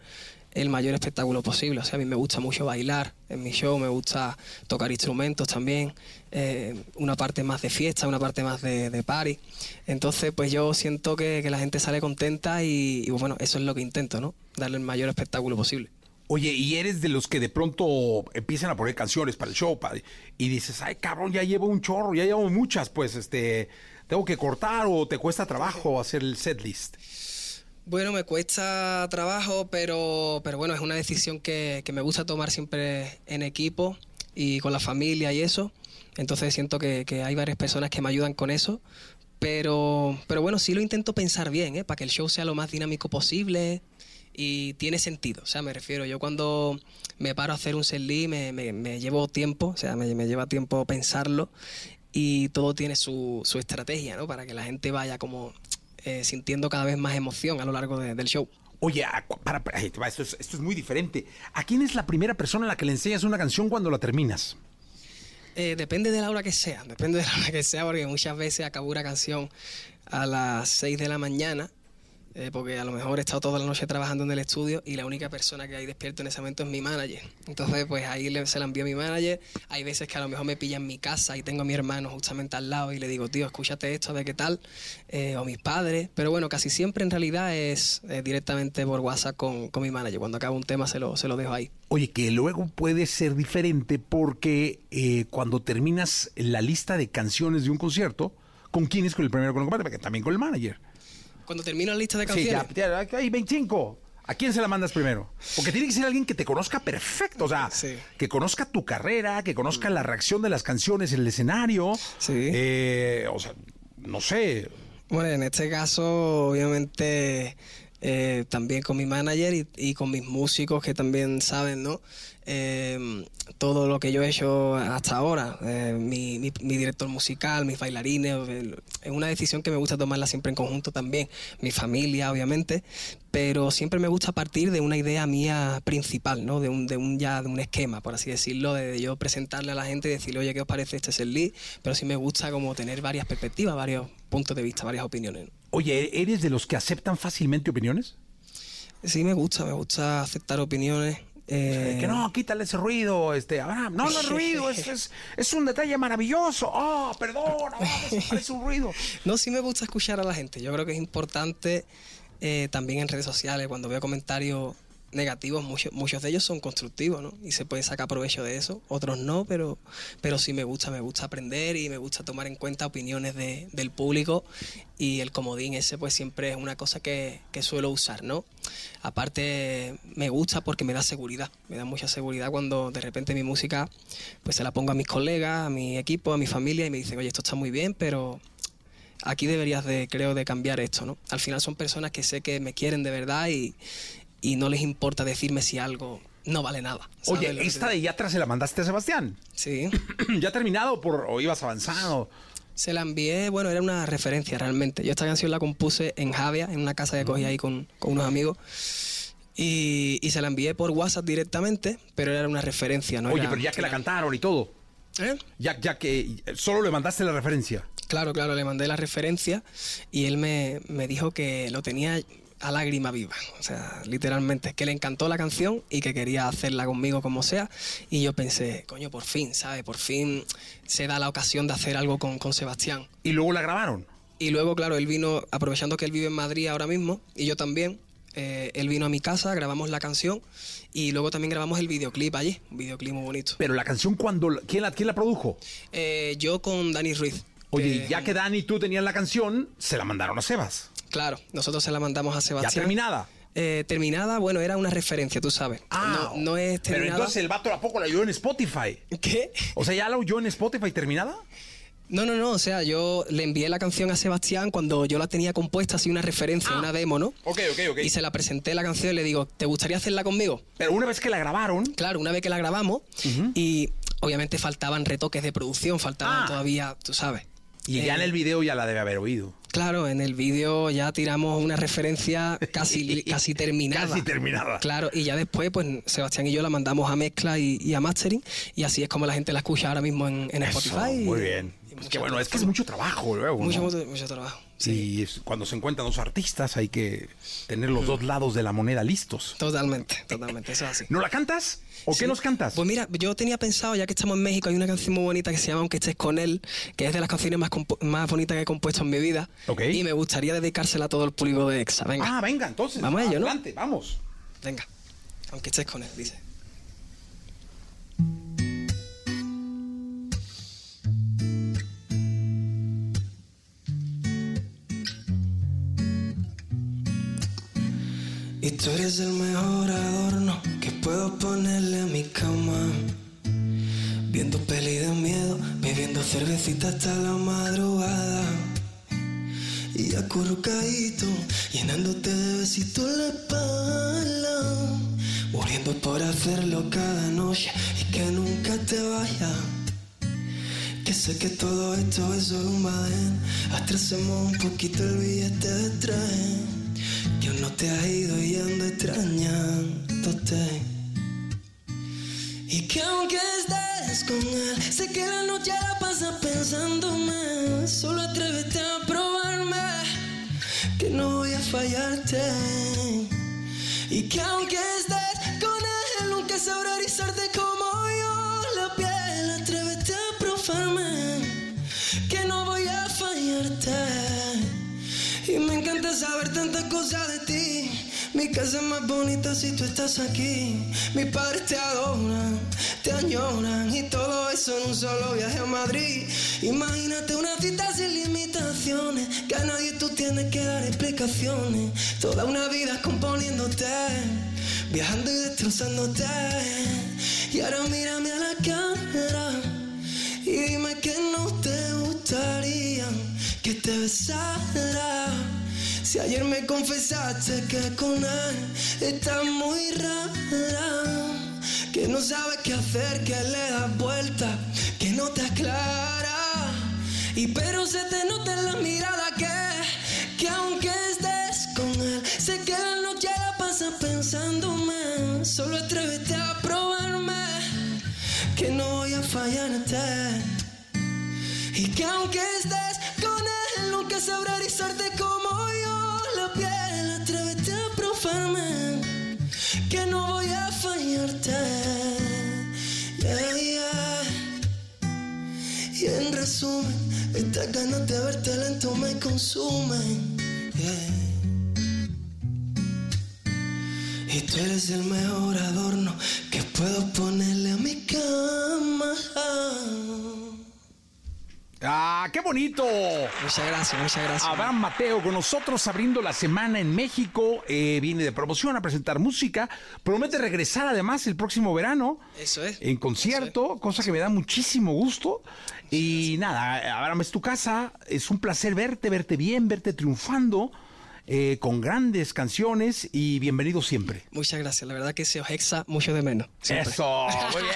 el mayor espectáculo posible. O sea, a mí me gusta mucho bailar en mi show, me gusta tocar instrumentos también, eh, una parte más de fiesta, una parte más de, party. Entonces, pues yo siento que, que la gente sale contenta y, bueno, eso es lo que intento, ¿no? Darle el mayor espectáculo posible. Oye, y eres de los que de pronto empiezan a poner canciones para el show pa- y dices, ay cabrón, ya llevo un chorro, ya llevo muchas, pues este, tengo que cortar o te cuesta trabajo hacer el set list. Bueno, me cuesta trabajo, pero, pero bueno, es una decisión que, que me gusta tomar siempre en equipo y con la familia y eso. Entonces siento que, que hay varias personas que me ayudan con eso. Pero, pero bueno, sí lo intento pensar bien, ¿eh? para que el show sea lo más dinámico posible y tiene sentido. O sea, me refiero, yo cuando me paro a hacer un set me, me- me llevo tiempo, o sea, me, me lleva tiempo pensarlo y todo tiene su, su estrategia, ¿no? Para que la gente vaya como eh, sintiendo cada vez más emoción a lo largo de- del show. Oye, para, esto, es, esto es muy diferente. ¿A quién es la primera persona a la que le enseñas una canción cuando la terminas? Eh, depende de la hora que sea, depende de la hora que sea, porque muchas veces acabo una canción a las 6 de la mañana, eh, porque a lo mejor he estado toda la noche trabajando en el estudio y la única persona que hay despierto en ese momento es mi manager. Entonces, pues ahí le- se la envío a mi manager. Hay veces que a lo mejor me pilla en mi casa y tengo a mi hermano justamente al lado y le digo, tío, escúchate esto, a ver qué tal, eh, o mis padres. Pero bueno, casi siempre en realidad es directamente por WhatsApp con, con mi manager. Cuando acabo un tema se lo, se lo dejo ahí. Oye, que luego puede ser diferente porque eh, cuando terminas la lista de canciones de un concierto, ¿con quién es con el primero con el que Porque también con el manager. Cuando termino la lista de Sí, canciones... ya, ya, hay 25. ¿A quién se la mandas primero? Porque tiene que ser alguien que te conozca perfecto, o sea, que conozca tu carrera, que conozca la reacción de las canciones en el escenario. Eh, o sea, no sé. Bueno, en este caso, obviamente, eh, también con mi manager y, con mis músicos que también saben, ¿no? Eh, todo lo que yo he hecho hasta ahora, eh, mi, mi- mi director musical, mis bailarines, es una decisión que me gusta tomarla siempre en conjunto también, mi familia, obviamente, pero siempre me gusta partir de una idea mía principal, ¿no? De un, de un ya, de un esquema, por así decirlo, de yo presentarle a la gente y decirle, oye, ¿qué os parece este es el lead? Pero sí me gusta como tener varias perspectivas, varios puntos de vista, varias opiniones. Oye, ¿eres de los que aceptan fácilmente opiniones? Sí, me gusta, me gusta aceptar opiniones. eh, Que no, quítale ese ruido, este, Abraham. No, no es ruido, es, es, es un detalle maravilloso. Oh, perdón, eso parece un ruido. No, sí me gusta escuchar a la gente. Yo creo que es importante eh, también en redes sociales, cuando veo comentarios negativos, muchos, muchos de ellos son constructivos, ¿no? Y se puede sacar provecho de eso, otros no, pero, pero sí me gusta, me gusta aprender y me gusta tomar en cuenta opiniones de- del público y el comodín ese pues siempre es una cosa que, que suelo usar, ¿no? Aparte me gusta porque me da seguridad, me da mucha seguridad cuando de repente mi música pues se la pongo a mis colegas, a mi equipo, a mi familia y me dicen, oye, esto está muy bien, pero aquí deberías de, creo, de cambiar esto, ¿no? Al final son personas que sé que me quieren de verdad y, y no les importa decirme si algo no vale nada. ¿sabes lo Oye, esta de Yatra se la mandaste a Sebastián. Sí. ¿Ya terminado por, o ibas avanzado? Se la envié, bueno, era una referencia realmente. Yo esta canción la compuse en Javia, en una casa que cogí ahí con, con unos amigos. Y, y se la envié por WhatsApp directamente, pero era una referencia, ¿no? Oye, Era- pero ya que la cantaron y todo. ¿Eh? Ya, ya que solo le mandaste la referencia. Claro, claro, le mandé la referencia y él me, me dijo que lo tenía a lágrima viva, o sea, literalmente, que le encantó la canción y que quería hacerla conmigo como sea. Y yo pensé, coño, por fin, ¿sabes? Por fin se da la ocasión de hacer algo con, con Sebastián. Y luego la grabaron. Y luego, claro, él vino, aprovechando que él vive en Madrid ahora mismo, y yo también, eh, él vino a mi casa, grabamos la canción y luego también grabamos el videoclip allí, un videoclip muy bonito. Pero la canción, cuando ¿quién, la, ¿quién la produjo? Eh, yo con Dani Ruiz. Oye, que- ya que Dani y tú tenían la canción, se la mandaron a Sebas. Claro, nosotros se la mandamos a Sebastián. terminada? Eh, terminada, bueno, era una referencia, tú sabes. Ah, no, no es Pero terminada. entonces el vato a poco la oyó en Spotify. ¿Qué? O sea, ¿ya la oyó en Spotify terminada? No, no, no, o sea, yo le envié la canción a Sebastián cuando yo la tenía compuesta, así una referencia, una demo, ¿no? Ok, ok, ok. Y se la presenté la canción y le digo, ¿te gustaría hacerla conmigo? Pero una vez que la grabaron. Claro, una vez que la grabamos y obviamente faltaban retoques de producción, faltaban Ah. todavía, tú sabes. Y ya Eh, en el video ya la debe haber oído. Claro, en el vídeo ya tiramos una referencia casi, casi terminada. Casi terminada. Claro, y ya después, pues Sebastián y yo la mandamos a mezcla y, y a mastering, y así es como la gente la escucha ahora mismo en, en Eso, Spotify. muy bien. Que bueno, es que es mucho trabajo luego. ¿no? Mucho, mucho, mucho Y es- cuando se encuentran dos artistas hay que tener los dos lados de la moneda listos. Totalmente, totalmente, eso es así. ¿No la cantas? ¿O qué nos cantas? Pues mira, yo tenía pensado, ya que estamos en México, hay una canción muy bonita que se llama Aunque estés con él, que es de las canciones más, más bonitas que he compuesto en mi vida. Ok. Y me gustaría dedicársela a todo el público de EXA. Venga. Ah, venga, entonces. Vamos a ello, ¿no? Adelante, vamos. Venga. Aunque estés con él, dice. Tú eres el mejor adorno que puedo ponerle a mi cama. Viendo peli de miedo, bebiendo cervecita hasta la madrugada. Y acurrucadito, llenándote de besitos la espalda. Muriendo por hacerlo cada noche y que nunca te vaya. Que sé que todo esto es solo un badén. Atrasemos un poquito el billete de tren. Aún no te has ido y extrañándote. Y que aunque estés con él, sé que la noche la pasas pensándome. Solo atrévete a probarme, que no voy a fallarte. Y que aunque estés con él, nunca sabrá erizarte como yo la piel. Atrévete a probarme, que no voy a fallarte. Y me encanta saber Mi casa es más bonita si tú estás aquí. Mis padres te adoran, te añoran. Y todo eso en un solo viaje a Madrid. Imagínate una cita sin limitaciones. Que a nadie tú tienes que dar explicaciones. Toda una vida componiéndote, viajando y destrozándote. Y ahora mírame a la cara. Y dime que no te gustaría que te besara. Si ayer me confesaste que con él estás muy rara. Que no sabes qué hacer, que le das vuelta, que no te aclara. Y pero se te nota en la mirada que, que aunque estés con él, sé que la noche la pasas pensándome. Solo atrévete a probarme que no voy a fallarte. Y que aunque estés con él, nunca sabrá erizarte como Y en resumen, estas ganas de verte lento me consumen. Y tú eres el mejor adorno que puedo ponerle a mi cama. Ah, qué bonito. Muchas gracias, muchas gracias. Abraham Mateo con nosotros abriendo la semana en México. Eh, viene de promoción a presentar música. Promete regresar además el próximo verano. Eso es. En concierto, cosa que me da muchísimo gusto. Y nada, Abraham es tu casa. Es un placer verte, verte bien, verte triunfando. eh, con grandes canciones y bienvenido siempre. Muchas gracias. La verdad que se os exa mucho de menos. siempre. Eso, muy bien,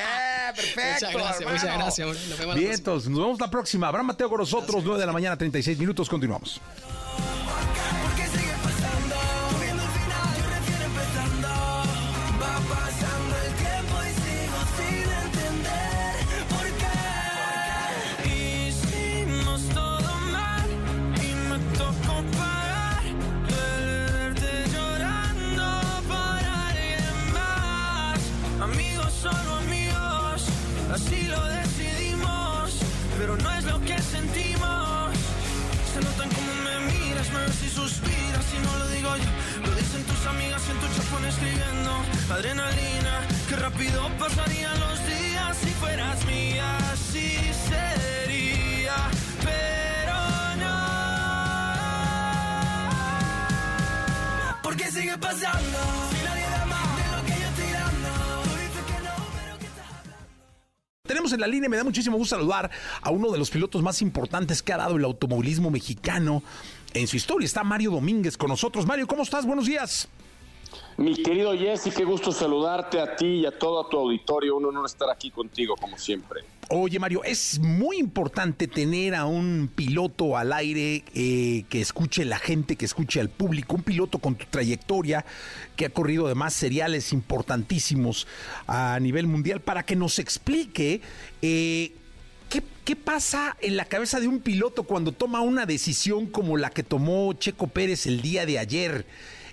perfecto. Muchas gracias, hermano. muchas gracias. Nos vemos la Bien, próxima. entonces, nos vemos la próxima. Abraham Mateo con nosotros, 9 de la mañana, 36 minutos. Continuamos. Escribiendo. Adrenalina, que rápido pasarían los días si fueras mía. Así sería, pero no. Porque sigue pasando. Nadie da más de lo que yo estoy dando. Que no, pero que Tenemos en la línea, me da muchísimo gusto saludar a uno de los pilotos más importantes que ha dado el automovilismo mexicano en su historia. Está Mario Domínguez con nosotros. Mario, ¿cómo estás? Buenos días. Mi querido Jesse, qué gusto saludarte a ti y a todo tu auditorio. Un honor estar aquí contigo, como siempre. Oye, Mario, es muy importante tener a un piloto al aire eh, que escuche la gente, que escuche al público, un piloto con tu trayectoria, que ha corrido además seriales importantísimos a nivel mundial, para que nos explique eh, ¿Qué, pasa en la cabeza de un piloto cuando toma una decisión como la que tomó Checo Pérez el día de ayer?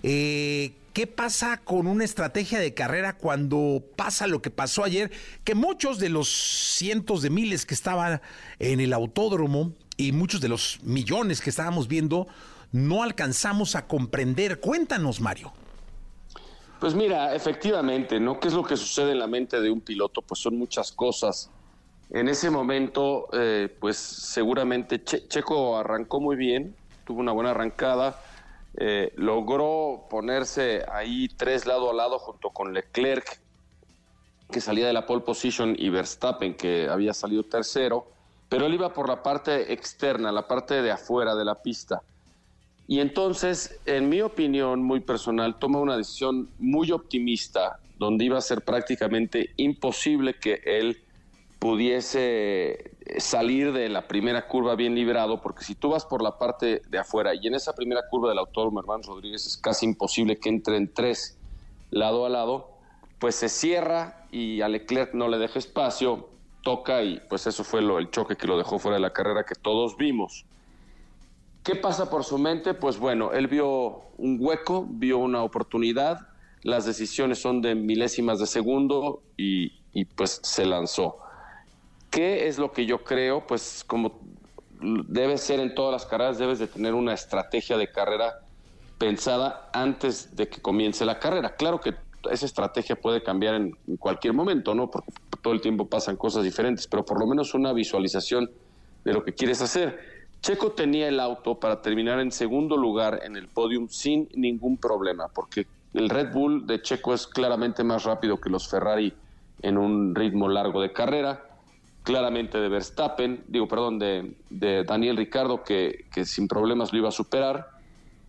Eh, ¿Qué pasa con una estrategia de carrera cuando pasa lo que pasó ayer? Que muchos de los cientos de miles que estaban en el autódromo y muchos de los millones que estábamos viendo no alcanzamos a comprender. Cuéntanos, Mario. Pues mira, efectivamente, ¿no? ¿Qué es lo que sucede en la mente de un piloto? Pues son muchas cosas. En ese momento, eh, pues seguramente Che- Checo arrancó muy bien, tuvo una buena arrancada, eh, logró ponerse ahí tres lado a lado junto con Leclerc, que salía de la pole position, y Verstappen, que había salido tercero, pero él iba por la parte externa, la parte de afuera de la pista. Y entonces, en mi opinión muy personal, toma una decisión muy optimista, donde iba a ser prácticamente imposible que él pudiese salir de la primera curva bien librado, porque si tú vas por la parte de afuera y en esa primera curva del autódromo Hermanos Rodríguez es casi imposible que entren tres lado a lado, pues se cierra y a Leclerc no le deja espacio, toca y pues eso fue lo, el choque que lo dejó fuera de la carrera que todos vimos. ¿Qué pasa por su mente? Pues bueno, él vio un hueco, vio una oportunidad, las decisiones son de milésimas de segundo y, pues se lanzó. ¿Qué es lo que yo creo? Pues como debe ser en todas las carreras, debes de tener una estrategia de carrera pensada antes de que comience la carrera. Claro que esa estrategia puede cambiar en, en cualquier momento, ¿no? Porque todo el tiempo pasan cosas diferentes, pero por lo menos una visualización de lo que quieres hacer. Checo tenía el auto para terminar en segundo lugar en el podium sin ningún problema, porque el Red Bull de Checo es claramente más rápido que los Ferrari en un ritmo largo de carrera, claramente de Verstappen, digo, perdón, de, Daniel Ricardo, que, que, sin problemas lo iba a superar,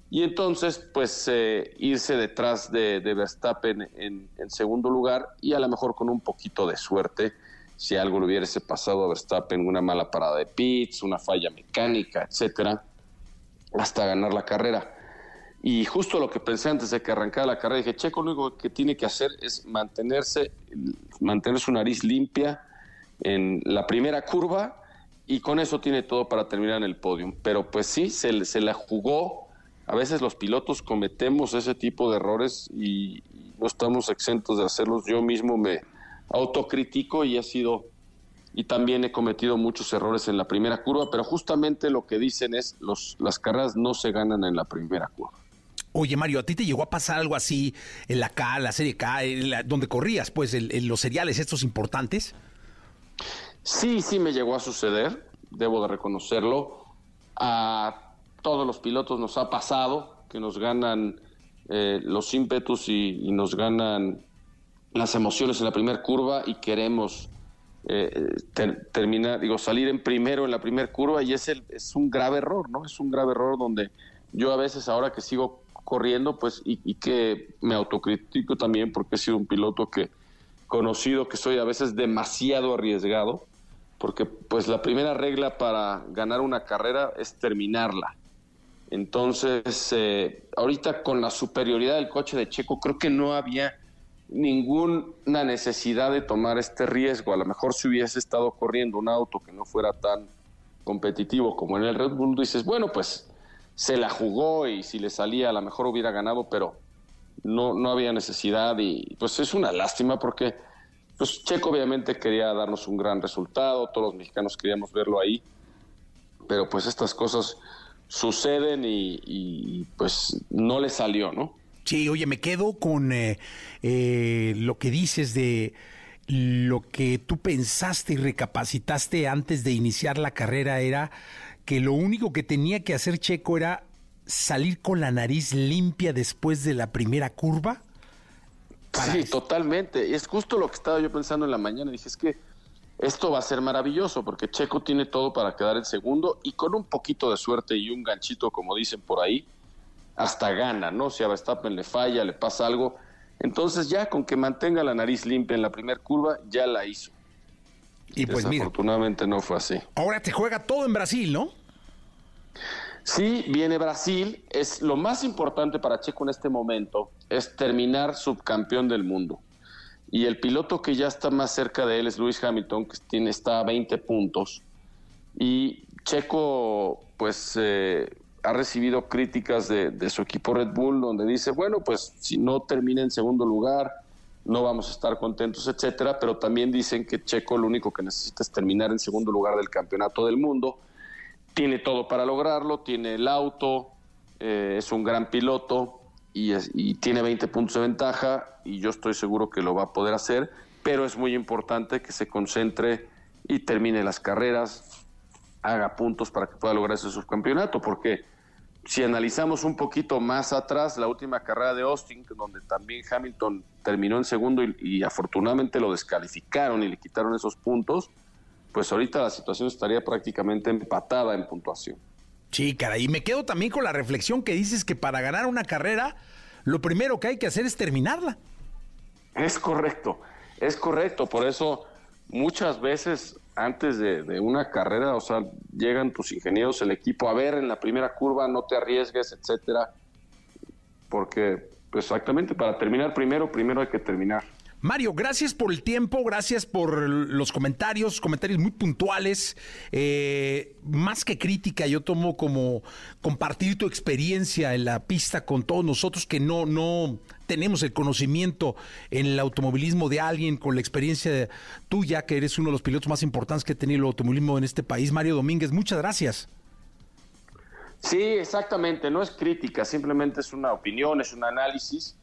y entonces, pues, eh, irse detrás de, Verstappen en, en segundo lugar y a lo mejor con un poquito de suerte si algo le hubiese pasado a Verstappen, una mala parada de pits, una falla mecánica, etcétera, hasta ganar la carrera. Y justo lo que pensé antes de que arrancara la carrera, dije, Checo lo único que tiene que hacer es mantenerse, mantener su nariz limpia en la primera curva y con eso tiene todo para terminar en el podio. Pero pues sí, se, se la jugó. A veces los pilotos cometemos ese tipo de errores y, no estamos exentos de hacerlos. Yo mismo me, autocritico y ha sido y también he cometido muchos errores en la primera curva, pero justamente lo que dicen es los las carreras no se ganan en la primera curva. Oye, Mario, ¿a ti te llegó a pasar algo así en la K, la Serie K, la, donde corrías, pues, en los seriales estos importantes? Sí, sí me llegó a suceder. debo de reconocerlo. A todos los pilotos nos ha pasado que nos ganan eh, los ímpetus y, nos ganan las emociones en la primera curva y queremos eh, ter- terminar, digo, salir en primero en la primera curva y es, el, es un grave error, ¿no? Es un grave error donde yo a veces ahora que sigo corriendo, pues, y que me autocritico también porque he sido un piloto que conocido que soy a veces demasiado arriesgado, porque pues la primera regla para ganar una carrera es terminarla. Entonces, eh, ahorita con la superioridad del coche de Checo, creo que no había ninguna necesidad de tomar este riesgo. A lo mejor si hubiese estado corriendo un auto que no fuera tan competitivo como en el Red Bull, dices, bueno, pues se la jugó y si le salía a lo mejor hubiera ganado, pero no, no había necesidad y pues es una lástima porque pues Checo obviamente quería darnos un gran resultado, todos los mexicanos queríamos verlo ahí, pero pues estas cosas suceden y, pues no le salió, ¿no? Sí, oye, me quedo con eh, eh, lo que dices de lo que tú pensaste y recapacitaste antes de iniciar la carrera era que lo único que tenía que hacer Checo era salir con la nariz limpia después de la primera curva. Sí, totalmente. Es justo lo que estaba yo pensando en la mañana. Dije, es que esto va a ser maravilloso porque Checo tiene todo para quedar en segundo y con un poquito de suerte y un ganchito, como dicen por ahí, hasta gana, ¿no? Si a Verstappen le falla, le pasa algo. Entonces ya con que mantenga la nariz limpia en la primera curva, ya la hizo. Y pues mira. Desafortunadamente no fue así. Ahora te juega todo en Brasil, ¿no? Sí, viene Brasil. Es lo más importante para Checo en este momento es terminar subcampeón del mundo. Y el piloto que ya está más cerca de él es Lewis Hamilton, que tiene, está a 20 puntos. Y Checo, pues, eh, ha recibido críticas de, de, su equipo Red Bull, donde dice, bueno, pues, si no termina en segundo lugar, no vamos a estar contentos, etcétera. Pero también dicen que Checo lo único que necesita es terminar en segundo lugar del campeonato del mundo. Tiene todo para lograrlo, tiene el auto, eh, es un gran piloto y, tiene 20 puntos de ventaja y yo estoy seguro que lo va a poder hacer, pero es muy importante que se concentre y termine las carreras, haga puntos para que pueda lograr ese subcampeonato, porque si analizamos un poquito más atrás, la última carrera de Austin, donde también Hamilton terminó en segundo y, y afortunadamente lo descalificaron y le quitaron esos puntos, pues ahorita la situación estaría prácticamente empatada en puntuación. Sí, cara, y me quedo también con la reflexión que dices que para ganar una carrera, lo primero que hay que hacer es terminarla. Es correcto, es correcto, por eso muchas veces antes de, de, una carrera, o sea, llegan tus ingenieros, el equipo, a ver en la primera curva, no te arriesgues, etcétera, porque pues, exactamente para terminar primero, primero hay que terminar. Mario, gracias por el tiempo, gracias por los comentarios, comentarios muy puntuales. Eh, más que crítica, yo tomo como compartir tu experiencia en la pista con todos nosotros que no, no tenemos el conocimiento en el automovilismo de alguien con la experiencia tuya, que eres uno de los pilotos más importantes que ha tenido el automovilismo en este país. Mario Domínguez, muchas gracias. Sí, exactamente, no es crítica, simplemente es una opinión, es un análisis.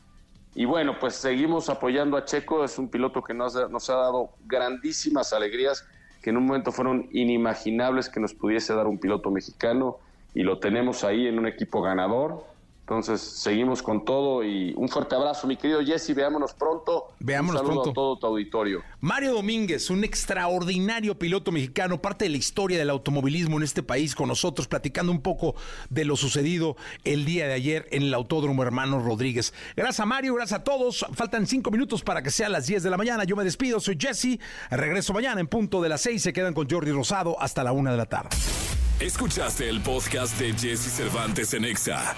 Y bueno, pues seguimos apoyando a Checo, es un piloto que nos nos ha, dado grandísimas alegrías, que en un momento fueron inimaginables que nos pudiese dar un piloto mexicano y lo tenemos ahí en un equipo ganador. Entonces, seguimos con todo y un fuerte abrazo, mi querido Jesse, veámonos pronto. Veámonos un pronto. a todo tu auditorio. Mario Domínguez, un extraordinario piloto mexicano, parte de la historia del automovilismo en este país, con nosotros, platicando un poco de lo sucedido el día de ayer en el Autódromo Hermano Rodríguez. Gracias a Mario, gracias a todos. Faltan cinco minutos para que sean las 10 de la mañana. Yo me despido, soy Jesse. Regreso mañana en punto de las 6. Se quedan con Jordi Rosado hasta la una de la tarde. Escuchaste el podcast de Jesse Cervantes en Exa.